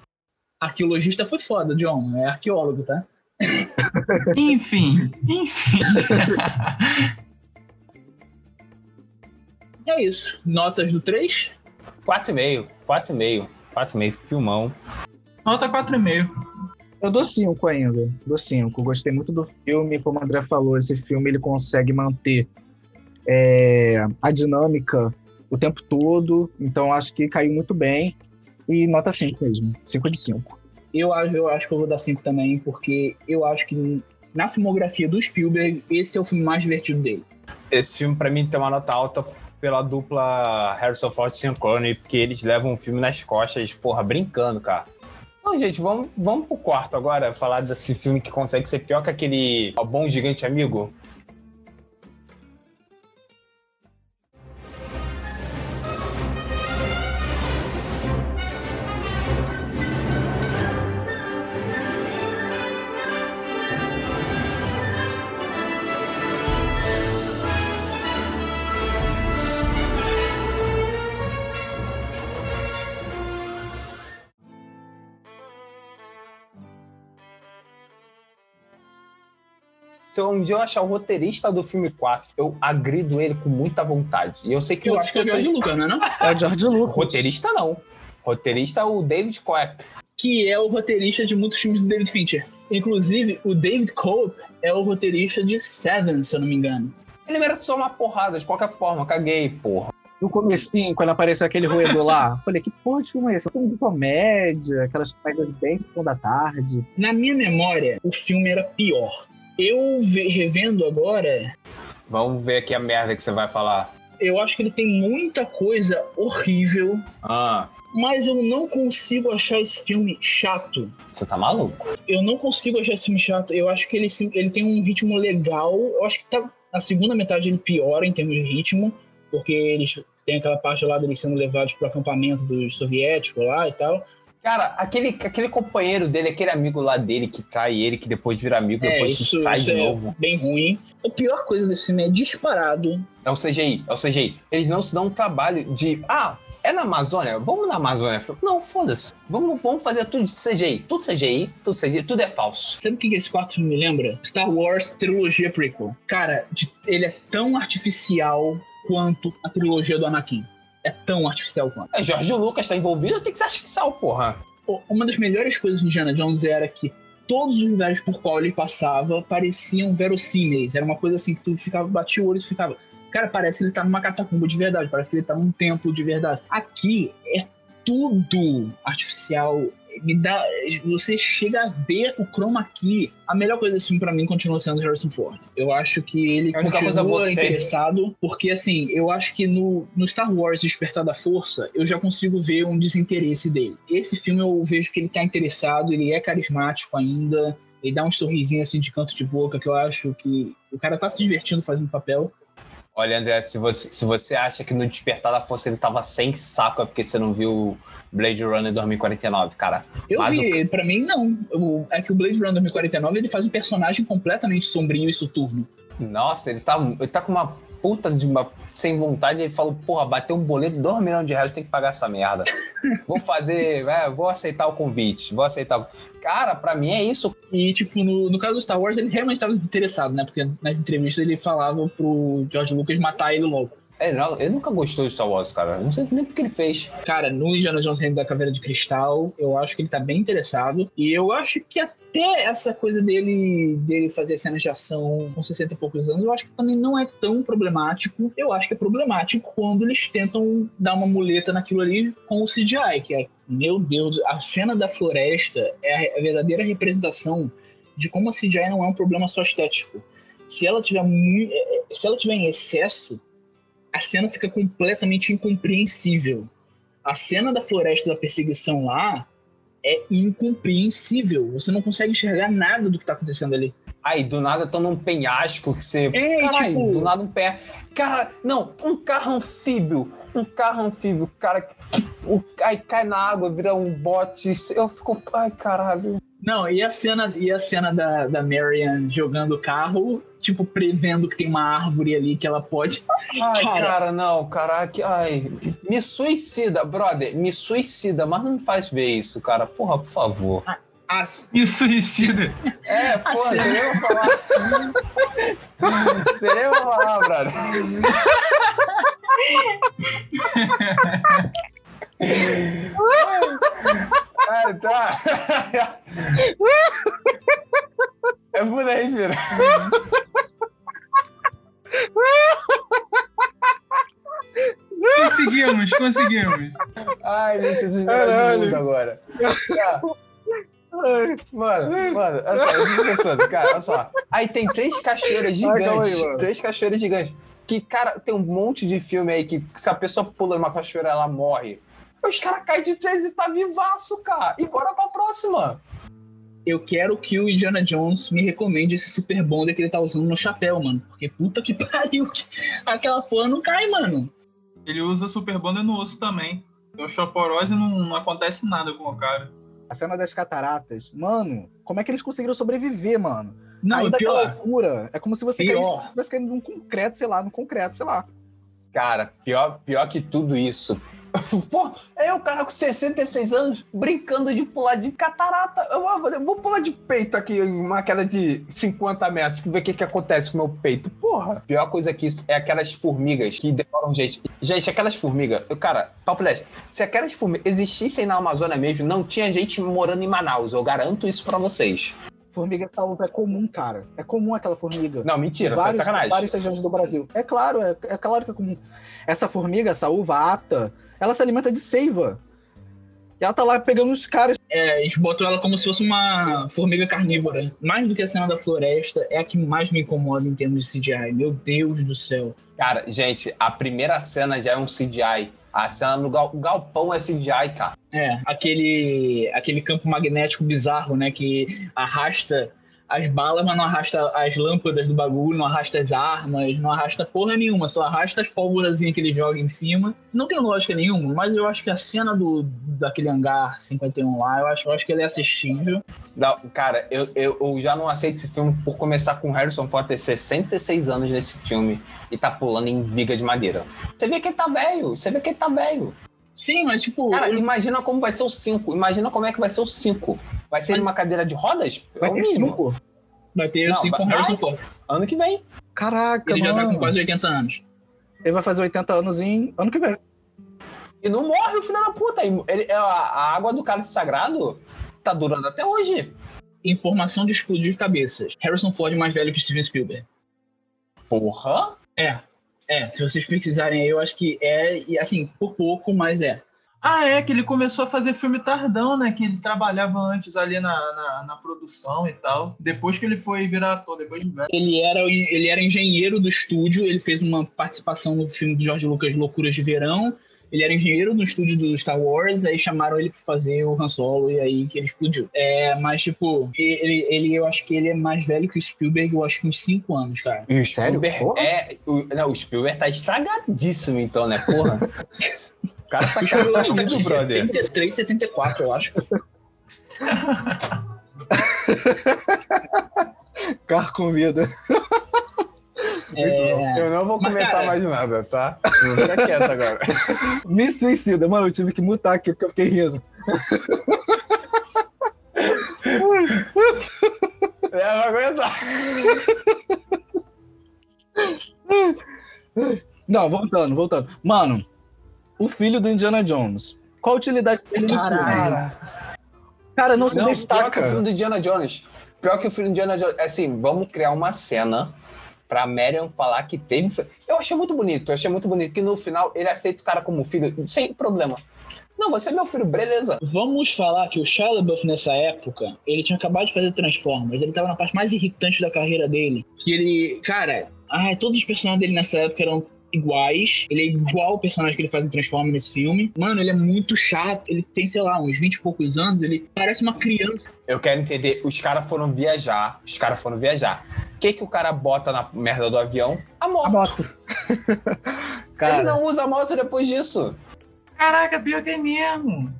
Arqueologista foi foda, John. É arqueólogo, tá? Enfim, enfim. É isso. Notas do 3? 4,5. 4,5. 4,5. Filmão. Nota 4,5. Eu dou cinco ainda. Dou cinco. Gostei muito do filme. Como o André falou, esse filme ele consegue manter é, a dinâmica o tempo todo. Então acho que caiu muito bem. E nota 5 mesmo. 5 de 5. Eu acho, eu acho que eu vou dar 5 também, porque eu acho que na filmografia do Spielberg, esse é o filme mais divertido dele. Esse filme, pra mim, tem uma nota alta pela dupla Harrison Ford e Sean Connery, porque eles levam o filme nas costas, porra, brincando, cara. Então, gente, vamos, vamos pro quarto agora, falar desse filme que consegue ser pior que aquele Bom Gigante Amigo. Se eu, um dia eu achar o roteirista do filme 4, eu agrido ele com muita vontade. E eu sei que Eu acho que é o George Lucas, não é não? É o George Lucas. Roteirista não. Roteirista é o David Coep. Que é o roteirista de muitos filmes do David Fincher. Inclusive, o David Cope é o roteirista de Seven, se eu não me engano. Ele merece só uma porrada, de qualquer forma. Caguei, porra. No comecinho, quando apareceu aquele roedor lá, falei, que porra de filme é esse? É um filme de comédia, aquelas comédias bem sessão da tarde. Na minha memória, o filme era pior. Eu ve- revendo agora, Vamos ver aqui a merda que você vai falar. eu acho que ele tem muita coisa horrível, Ah, mas eu não consigo achar esse filme chato. você tá maluco? Eu não consigo achar esse filme chato. Eu acho que ele, ele tem um ritmo legal. Eu acho que tá, na segunda metade ele piora em termos de ritmo, porque eles tem aquela parte lá deles sendo levados pro acampamento dos soviéticos lá e tal. Cara, aquele, aquele companheiro dele, aquele amigo lá dele que trai ele, que depois vira amigo, É, depois isso, trai isso de é novo. bem ruim. A pior coisa desse filme é disparado. É o CGI, é o CGI. Eles não se dão um trabalho de. Ah, é na Amazônia? Vamos na Amazônia. Não, foda-se. Vamos, vamos fazer tudo de CGI. Tudo CGI, tudo CGI, tudo é falso. Sabe o que que esse quarto filme me lembra? Star Wars Trilogia Prequel. Cara, de- ele é tão artificial quanto a trilogia do Anakin. É tão artificial quanto. É, Jorge Lucas tá envolvido, tem que ser artificial, porra. Uma das melhores coisas do Indiana Jones era que todos os lugares por qual ele passava pareciam verossímeis. Era uma coisa assim que tu ficava, batia o olho e ficava. Cara, parece que ele tá numa catacumba de verdade, parece que ele tá num templo de verdade. Aqui é tudo artificial. Me dá, você chega a ver o chroma key. A melhor coisa desse filme pra mim continua sendo o Harrison Ford. Eu acho que ele É continua interessado, porque assim, eu acho que no, no Star Wars Despertar da Força, eu já consigo ver um desinteresse dele. Esse filme eu vejo que ele tá interessado, ele é carismático ainda, ele dá um sorrisinho assim de canto de boca, que eu acho que o cara tá se divertindo fazendo papel. Olha, André, se você, se você acha que no Despertar da Força ele tava sem saco, é porque você não viu Blade Runner 2049, cara. Eu Mas vi, pra mim não. O- é que o Blade Runner 2049 ele faz um personagem completamente sombrio e soturno. Nossa, ele tá, ele tá com uma puta de uma. Sem vontade, ele falou, porra, bateu um boleto de 2 milhões de reais, tem que pagar essa merda. Vou fazer, é, vou aceitar o convite, vou aceitar. o- Cara, pra mim é isso. E, tipo, no, no caso do Star Wars, ele realmente estava desinteressado, né? Porque nas entrevistas ele falava pro George Lucas matar ele logo. Ele, não- ele nunca gostou de Star Wars, cara. Não sei nem porque ele fez. Cara, no Indiana Jones Reino da Caveira de Cristal, eu acho que ele tá bem interessado. E eu acho que até essa coisa dele, dele fazer cenas de ação com 60 e poucos anos, eu acho que também não é tão problemático. Eu acho que é problemático quando eles tentam dar uma muleta naquilo ali com o CGI, que é, meu Deus, a cena da floresta é a verdadeira representação de como a CGI não é um problema só estético. se ela tiver se ela tiver em excesso, a cena fica completamente incompreensível. A cena da floresta da perseguição lá é incompreensível. Você não consegue enxergar nada do que tá acontecendo ali. Aí, do nada, tô num penhasco que você. É, Caralho, tipo- do nada um pé. Cara, não, um carro anfíbio. Um carro anfíbio, cara, que. O, aí cai na água, vira um bote. Eu fico. Ai, caralho. Não, e a cena, e a cena da, da Marian jogando o carro, tipo, prevendo que tem uma árvore ali que ela pode. Ai, Cara. cara, não, caraca. Ai. Me suicida, brother. Me suicida, mas não me faz ver isso, cara. Porra, por favor. As, E suicida. É, porra, cena- você nem vai falar. Você nem vai falar, brother. Ah, tá. É por aí, filho. Conseguimos, conseguimos. Ai, me de Caralho. mundo agora. Tá. Mano, mano, olha só, eu fico pensando, cara, olha só. Aí tem três cachoeiras aí, gigantes. mano. três cachoeiras gigantes. Que, cara, tem um monte de filme aí que se a pessoa pula numa cachoeira, ela morre. Os caras caem de três e tá vivaço, cara. E bora pra próxima. Eu quero que o Indiana Jones me recomende esse super bonder que ele tá usando no chapéu, mano. Porque puta que pariu, que- aquela porra não cai, mano. Ele usa Super Bonder no osso também. Então, choporose não, não acontece nada com o cara. A cena das cataratas. Mano, como é que eles conseguiram sobreviver, mano? Não, daquela pior, loucura. É como se você Pior. caísse, caindo num concreto, sei lá, no concreto, sei lá. Cara, pior, pior que tudo isso. Pô, é o cara com 66 anos brincando de pular de catarata. Eu vou, eu vou pular de peito aqui em uma queda de 50 metros, ver o que, que acontece com o meu peito. Porra, pior coisa que isso é aquelas formigas que demoram gente. Gente, aquelas formigas, eu, cara, papo se aquelas formigas existissem na Amazônia mesmo, não tinha gente morando em Manaus. Eu garanto isso pra vocês. Formiga salva é comum, cara. É comum aquela formiga. Não, mentira, tá de vários, sacanagem. várias regiões do Brasil. É claro, é, é claro que é comum. Essa formiga, essa uva ata, ela se alimenta de seiva. E ela tá lá pegando os caras. é, eles botam ela como se fosse uma formiga carnívora. Mais do que a cena da floresta, é a que mais me incomoda em termos de CGI. Meu Deus do céu. Cara, gente, a primeira cena já é um CGI. A cena no gal- o galpão é CGI, cara. É, aquele, aquele campo magnético bizarro, né? Que arrasta as balas, mas não arrasta as lâmpadas do bagulho, não arrasta as armas, não arrasta porra nenhuma, só arrasta as pólvorazinhas que ele joga em cima. Não tem lógica nenhuma, mas eu acho que a cena do, daquele hangar 51 lá, eu acho, eu acho que ele é assistível. Não, cara, eu, eu, eu já não aceito esse filme por começar com Harrison Ford ter 66 anos nesse filme e tá pulando em viga de madeira. Você vê que ele tá velho, você vê que ele tá velho. Sim, mas tipo, Cara, eu- imagina como vai ser o 5. Imagina como é que vai ser o 5. Vai ser Mas- numa cadeira de rodas? É Vai o ter mínimo. cinco. vai ter Não, assim com vai- Harrison Ford. Ano que vem. Caraca, Ele já tá mano. com quase 80 anos. Ele vai fazer 80 anos em ano que vem. E não morre o filho da puta. Ele, ele- a, água do cálice sagrado tá durando até hoje. Informação de explodir cabeças. Harrison Ford é mais velho que Steven Spielberg. Porra. É. É, se vocês pesquisarem aí, eu acho que é, e assim, por pouco, mas é. Ah, é, que ele começou a fazer filme tardão, né? Que ele trabalhava antes ali na, na, na produção e tal. Depois que ele foi virar ator, depois de velho. Ele era, ele era engenheiro do estúdio, ele fez uma participação no filme de George Lucas Loucuras de Verão. Ele era engenheiro no estúdio do Star Wars, aí chamaram ele pra fazer o Han Solo e aí que ele explodiu. É, mas, tipo, ele, ele, eu acho que ele é mais velho que o Spielberg, eu acho que uns 5 anos, cara. E o Sério? Spielberg Porra. é. O, não, o Spielberg tá estragadíssimo, então, né? Porra. O cara tá O Spielberg, eu acho que é cagando, de brother. 73, 74, eu acho. Carro com vida. É, Eu não vou Mas, comentar cara- mais nada, tá? Vou ficar quieto agora. Me suicida. Mano, eu tive que mutar aqui porque eu fiquei rindo. É, não aguentar. Não, voltando, voltando. Mano, o filho do Indiana Jones. Qual a utilidade dele no filme? Cara, Cara, não se não, pior que o destaca. filme do Indiana Jones. Pior que o filme do Indiana Jones. Assim, vamos criar uma cena pra Marion falar que teve. Eu achei muito bonito, eu achei muito bonito que no final ele aceita o cara como filho, sem problema. Não, você é meu filho, beleza. Vamos falar que o LaBeouf nessa época, ele tinha acabado de fazer Transformers, ele tava na parte mais irritante da carreira dele, que ele, cara, ai, todos os personagens dele nessa época eram iguais, ele é igual ao personagem que ele faz em Transformers nesse filme. Mano, ele é muito chato, ele tem, sei lá, uns 20 e poucos anos, ele parece uma criança. Eu quero entender, os caras foram viajar, os caras foram viajar. O que que o cara bota na merda do avião? A moto. A moto. Ele Cara, não usa a moto depois disso. Caraca, pior que é mesmo.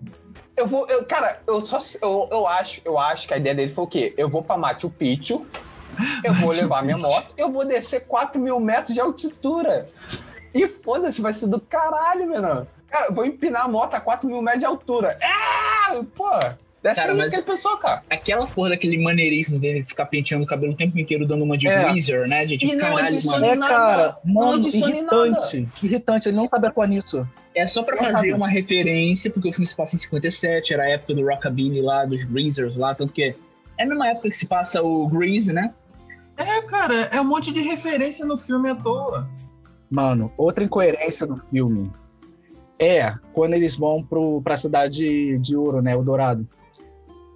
Eu vou, eu, cara, eu só, eu, eu acho, eu acho que a ideia dele foi o quê? Eu vou pra Machu Picchu, eu vou levar minha moto, eu vou descer 4 mil metros de altitude. E foda-se, vai ser do caralho, menor. Cara, eu vou empinar a moto a 4 mil metros de altura. Ah, pô, deve Cara, mas- que ele pensou, cara. Aquela porra daquele maneirismo dele de ficar penteando o cabelo o tempo inteiro, dando uma de É. Weezer, né, gente? E não Caralho, adiciona mano. é, nada. cara, mano, irritante. Irritante, ele não sabe atuar nisso. É só pra Não fazer sabe. uma referência, porque o filme se passa em 57, era a época do Rockabilly lá, dos Greasers lá, tanto que é a mesma época que se passa o Grease, né? É, cara, é um monte de referência no filme à toa. Mano, outra incoerência do filme é quando eles vão pro, pra cidade de ouro, né? O Dourado.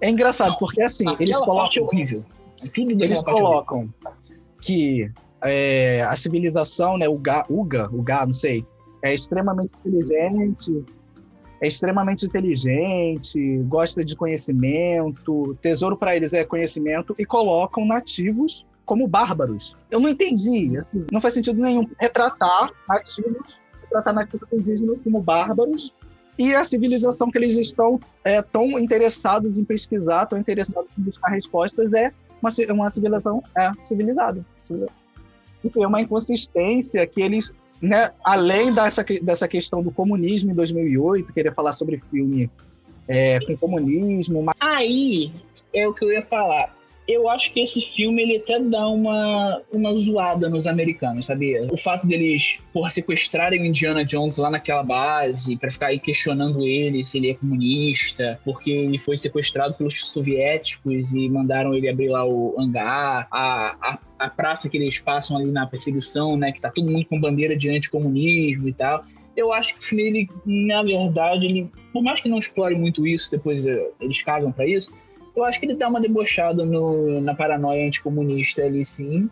É engraçado, porque assim, eles é colocam, horrível. Tudo eles é horrível. colocam que é, a civilização, né? O Ga, Uga, o Ga, não sei, é extremamente inteligente, é extremamente inteligente, gosta de conhecimento, tesouro para eles é conhecimento e colocam nativos como bárbaros. Eu não entendi, assim, não faz sentido nenhum retratar nativos, retratar nativos indígenas como bárbaros e a civilização que eles estão é, tão interessados em pesquisar, tão interessados em buscar respostas é uma, uma civilização é, civilizada. E tem uma inconsistência que eles, né, além dessa, dessa questão do comunismo em 2008, querer falar sobre filme é, com comunismo, mas Aí é o que eu ia falar. Eu acho que esse filme ele até dá uma, uma zoada nos americanos, sabia? O fato deles, por sequestrarem o Indiana Jones lá naquela base, pra ficar aí questionando ele se ele é comunista, porque ele foi sequestrado pelos soviéticos e mandaram ele abrir lá o hangar, a, a, a praça que eles passam ali na perseguição, né? Que tá todo mundo com bandeira de anticomunismo e tal. Eu acho que o filme, ele, na verdade, ele, por mais que não explore muito isso, depois eh, eles cagam pra isso, eu acho que ele dá uma debochada no, na paranoia anticomunista ali, sim.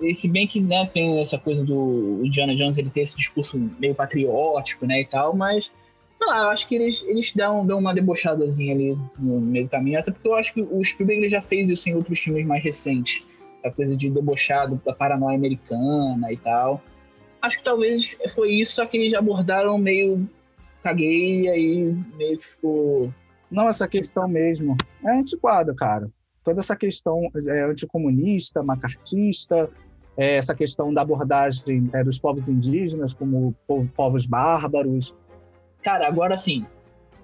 E se bem que né, tem essa coisa do Indiana Jones, ele ter esse discurso meio patriótico, né, e tal, mas, sei lá, eu acho que eles, eles dão, dão uma debochadazinha ali no meio do caminho, até porque eu acho que o Spielberg já fez isso em outros filmes mais recentes, a coisa de debochado da paranoia americana e tal. Acho que talvez foi isso, só que eles abordaram meio caguei, aí meio que ficou não essa questão mesmo. É antiquada, cara. Toda essa questão é, anticomunista, macartista, é, essa questão da abordagem é, dos povos indígenas como po- povos bárbaros. Cara, agora sim,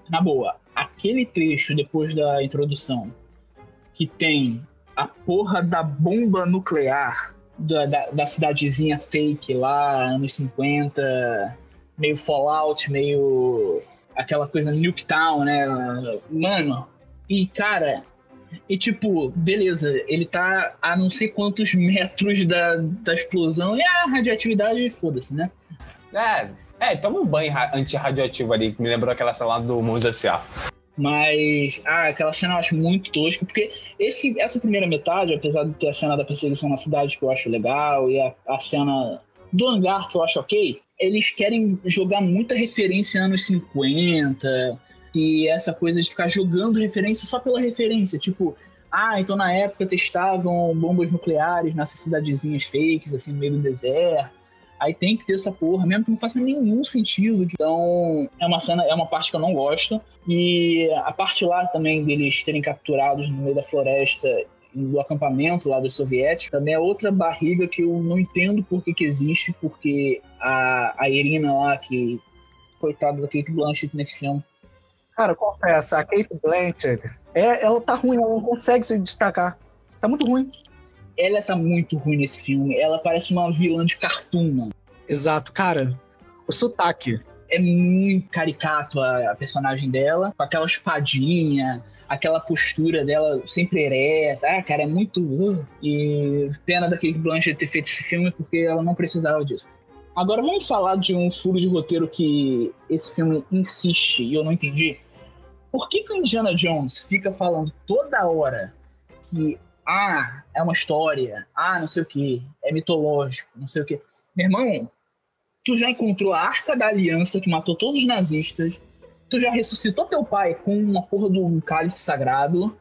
na boa, aquele trecho depois da introdução que tem a porra da bomba nuclear da, da, da cidadezinha fake lá, anos 50, meio Fallout, meio aquela coisa Nuketown, né? Mano, e cara, e tipo, beleza, ele tá a não sei quantos metros da, da explosão e a radioatividade, foda-se, né? É, é, toma um banho ra- antirradioativo ali, que me lembrou aquela cena lá do Mundo S.A. Mas, ah, aquela cena eu acho muito tosca, porque esse, essa primeira metade, apesar de ter a cena da perseguição na cidade que eu acho legal, e a, a cena do hangar que eu acho ok, eles querem jogar muita referência anos 50, e essa coisa de ficar jogando referência só pela referência, tipo, ah, então na época testavam bombas nucleares nessas cidadezinhas fakes, assim, no meio do deserto. Aí tem que ter essa porra, mesmo que não faça nenhum sentido. Então, é uma cena, é uma parte que eu não gosto. E a parte lá também deles serem capturados no meio da floresta do acampamento lá dos soviéticos também é outra barriga que eu não entendo por que, que existe, porque a, a Irina lá, que coitada da Kate Blanchett nesse filme, Cara, confessa, a Kate Blanchett, é, ela tá ruim, ela não consegue se destacar. Tá muito ruim. ela tá muito ruim nesse filme. Ela parece uma vilã de cartoon, mano. Exato, cara. O sotaque. É muito caricato a, a personagem dela, com aquela espadinha, aquela postura dela sempre ereta. Ah, cara, é muito. uh. E pena da Kate Blanchett ter feito esse filme porque ela não precisava disso. Agora vamos falar de um furo de roteiro que esse filme insiste e eu não entendi. Por que, que o Indiana Jones fica falando toda hora que ah, é uma história, ah, não sei o que, é mitológico, não sei o que. Meu irmão, tu já encontrou a Arca da Aliança que matou todos os nazistas, tu já ressuscitou teu pai com uma porra do cálice sagrado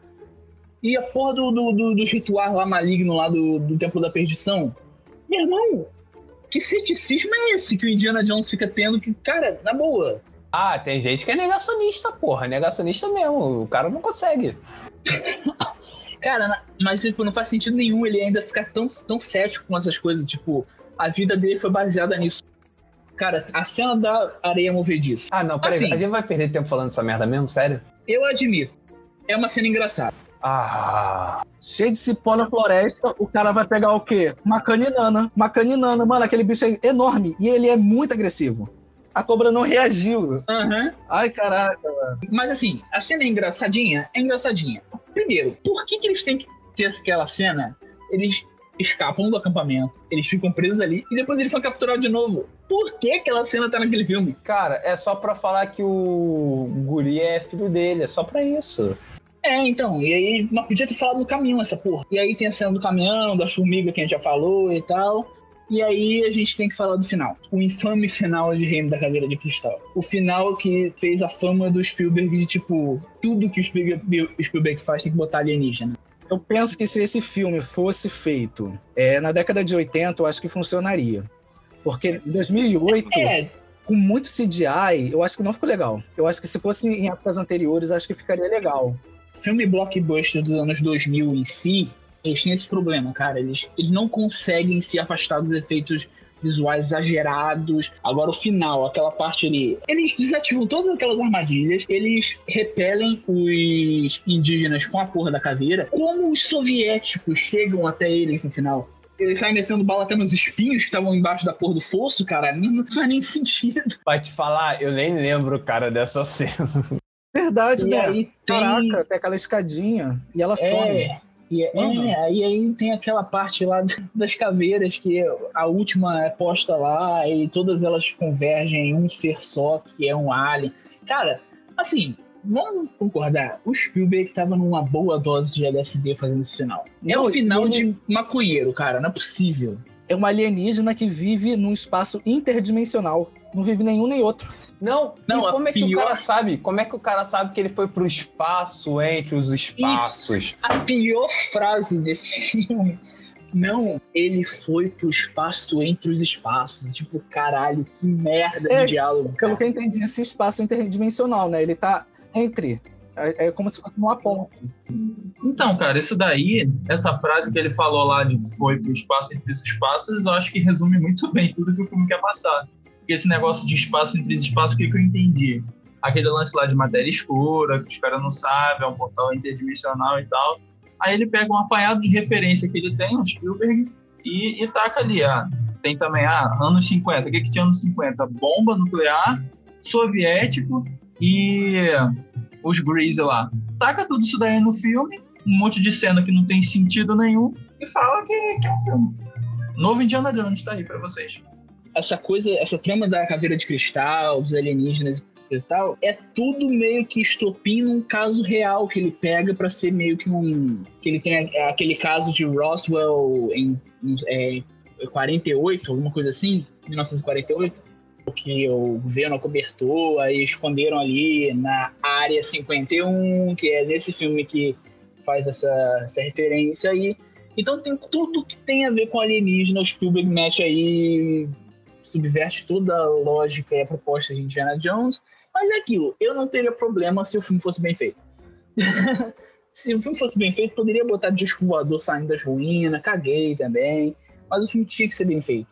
e a porra do, do, do, dos rituais lá maligno lá do, do Templo da Perdição. Meu irmão, que ceticismo é esse que o Indiana Jones fica tendo que, cara, na boa, Ah, tem gente que é negacionista, porra. Negacionista mesmo. O cara não consegue. Cara, mas tipo, não faz sentido nenhum ele ainda ficar tão, tão cético com essas coisas. Tipo, a vida dele foi baseada nisso. Cara, a cena da areia movediça. Ah, não, peraí. Assim. A gente vai perder tempo falando essa merda mesmo? Sério? Eu admito. É uma cena engraçada. Ah. Cheio de cipó na floresta, o cara vai pegar o quê? Uma caninana. Uma caninana. Mano, aquele bicho é enorme e ele é muito agressivo. A cobra não reagiu. Aham. Ai, caraca. Mas assim, a cena é engraçadinha? É engraçadinha. Primeiro, por que, que eles têm que ter aquela cena? Eles escapam do acampamento, eles ficam presos ali e depois eles são capturados de novo. Por que aquela cena tá naquele filme? Cara, é só pra falar que o guri é filho dele. É só pra isso. É, então, e aí, mas podia ter falado no caminhão essa porra. E aí tem a cena do caminhão, da formiga que a gente já falou e tal. E aí a gente tem que falar do final. O infame final de Reino da Caveira de Cristal. O final que fez a fama do Spielberg de, tipo, tudo que o Spielberg, o Spielberg faz tem que botar alienígena. Eu penso que se esse filme fosse feito é, na década de 80, eu acho que funcionaria. Porque em 2008, É, com muito CGI, eu acho que não ficou legal. Eu acho que se fosse em épocas anteriores, acho que ficaria legal. Filme blockbuster dos anos 2000 em si, eles têm esse problema, cara. Eles, eles não conseguem se afastar dos efeitos visuais exagerados. Agora, o final, aquela parte ali. Eles desativam todas aquelas armadilhas, eles repelem os indígenas com a porra da caveira. Como os soviéticos chegam até eles no final? Eles saem metendo bala até nos espinhos que estavam embaixo da porra do fosso, cara. Não, não faz nem sentido. Pra te falar, eu nem lembro, cara, dessa cena. Verdade, E né? aí. Caraca, tem aquela escadinha e ela some. É, e é, Uhum. é, aí, aí tem aquela parte lá das caveiras que a última é posta lá e todas elas convergem em um ser só, que é um alien. Cara, assim, vamos concordar, o Spielberg tava numa boa dose de LSD fazendo esse final. É Não, o final ele- de maconheiro, cara, não é possível. É uma alienígena que vive num espaço interdimensional. Não vive nenhum nem outro. Não, Não, e como é que o pior- cara sabe? Como é que o cara sabe que ele foi pro espaço entre os espaços? A pior frase desse filme. Não, ele foi pro espaço entre os espaços. Tipo, caralho, que merda É, de diálogo. Pelo cara. que eu entendi, esse espaço interdimensional, né? Ele tá entre. É, é como se fosse uma ponte. Então, cara, isso daí, essa frase que ele falou lá de foi pro espaço entre os espaços, eu acho que resume muito bem tudo que o filme quer passar. Porque esse negócio de espaço entre os espaços, o que, que eu entendi? Aquele lance lá de matéria escura, que os caras não sabem, é um portal interdimensional e tal. Aí ele pega um apanhado de referência que ele tem, o Spielberg, e, e taca ali. Ah, tem também, ah, anos 50. O que, que tinha anos 50? Bomba nuclear, soviético e os Grease lá. Taca tudo isso daí no filme, um monte de cena que não tem sentido nenhum, e fala que, que é um filme. Novo Indiana Jones tá aí pra vocês. Essa coisa, essa trama da caveira de cristal, dos alienígenas e tal, é tudo meio que estopim num caso real que ele pega pra ser meio que um. Que ele tem aquele caso de Roswell em é, 48, alguma coisa assim, 1948, que o governo acobertou, aí esconderam ali na área 51, que é nesse filme que faz essa, essa referência aí. Então tem tudo que tem a ver com alienígena, o Spielberg mete aí subverte toda a lógica e a proposta de Indiana Jones. Mas é aquilo, eu não teria problema se o filme fosse bem feito. se o filme fosse bem feito, poderia botar disco voador saindo das ruínas, caguei também. Mas o filme tinha que ser bem feito.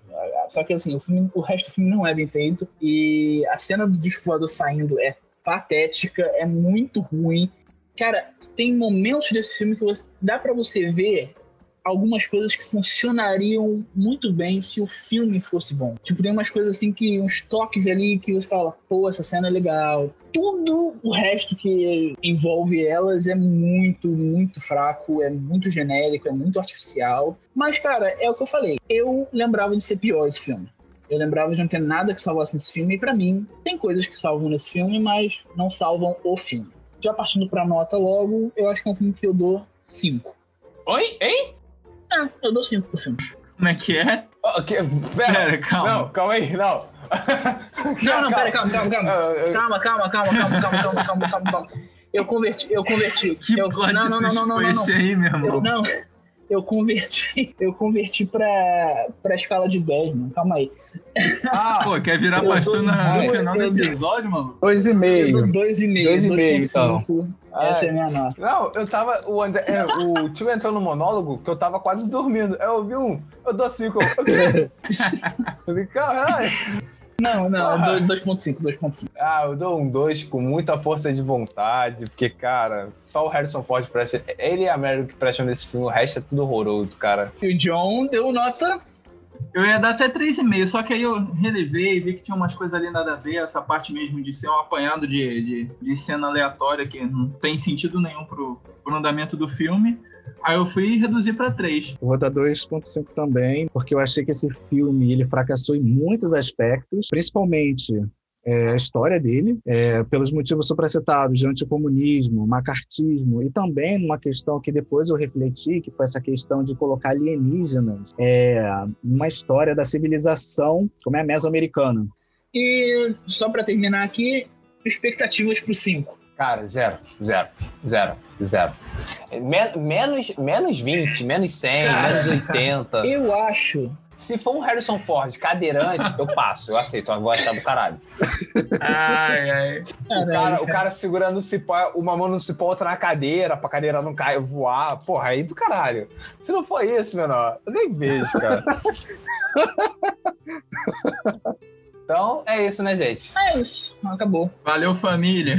Só que assim, o, filme, o resto do filme não é bem feito. E a cena do disco voador saindo é patética, é muito ruim. Cara, tem momentos desse filme que você, dá pra você ver algumas coisas que funcionariam muito bem se o filme fosse bom. Tipo, tem umas coisas assim que, uns toques ali que você fala, pô, essa cena é legal. Tudo o resto que envolve elas é muito, muito fraco, é muito genérico, é muito artificial. Mas, cara, é o que eu falei. Eu lembrava de ser pior esse filme. Eu lembrava de não ter nada que salvasse nesse filme, e pra mim, tem coisas que salvam nesse filme, mas não salvam o filme. Já partindo pra nota logo, eu acho que é um filme que eu dou 5. Oi? Hein? É, eu dou 5 pro filme. Como é que é? Oh, que- pera. Pera, calma. Não, calma aí, não. Não, não, pera, calma, calma, calma. Ah, Calma, calma, calma, calma, calma, calma, calma, calma, calma. Eu converti, eu converti. Que eu, não, não, não, não, não, foi não, não. esse aí, meu irmão? Eu, não, eu converti, eu converti pra, pra escala de 10, mano. Calma aí. Ah, Pô, quer virar Eu pastor na- no final do episódio, mano? Dois e Eu dou meio. 2,5. Dois e meio, então. 2,5. Essa é a minha nota. Não, eu tava. O, André, é, o tio entrou no monólogo que eu tava quase dormindo. Aí eu ouvi um, eu dou cinco. Eu falei, caralho. Não, não, Porra. 2,5, 2,5. Ah, eu dou um dois com muita força de vontade, porque, cara, só o Harrison Ford presta. Ele e a Meryl que prestam nesse filme, o resto é tudo horroroso, cara. E o John deu nota. Eu ia dar até 3,5, só que aí eu relevei, vi que tinha umas coisas ali nada a ver, essa parte mesmo de ser um apanhado de, de, de cena aleatória que não tem sentido nenhum pro, pro andamento do filme. Aí eu fui e reduzi pra 3. Eu vou dar 2.5 também, porque eu achei que esse filme ele fracassou em muitos aspectos, principalmente é, a história dele, é, pelos motivos supracitados de anticomunismo, macartismo, e também numa questão que depois eu refleti, que foi essa questão de colocar alienígenas é, numa história da civilização como é a mesoamericana. E só pra terminar aqui, expectativas pro 5. Cara, zero, zero, zero, zero. Men- menos, menos 20, menos 100, Cara. menos 80. Eu acho. Se for um Harrison Ford cadeirante, eu passo, eu aceito, eu vou achar do caralho. Ai, ai. O cara, o cara segurando o cipó, uma mão no cipó, outra na cadeira, pra cadeira não cair, voar. Porra, aí do caralho. Se não for isso, menor, eu nem vejo, cara. Então, é isso, né, gente? É isso, acabou. Valeu, família.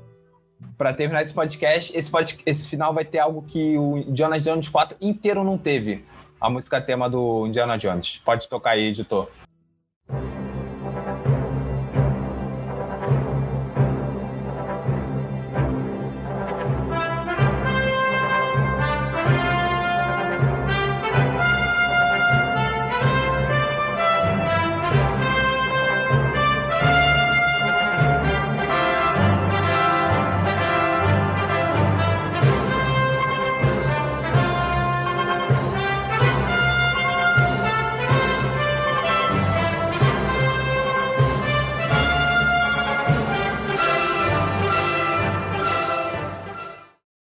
Pra terminar esse podcast, esse, pod- esse final vai ter algo que o Indiana Jones 4 inteiro não teve. A música tema do Indiana Jones. Pode tocar aí, editor.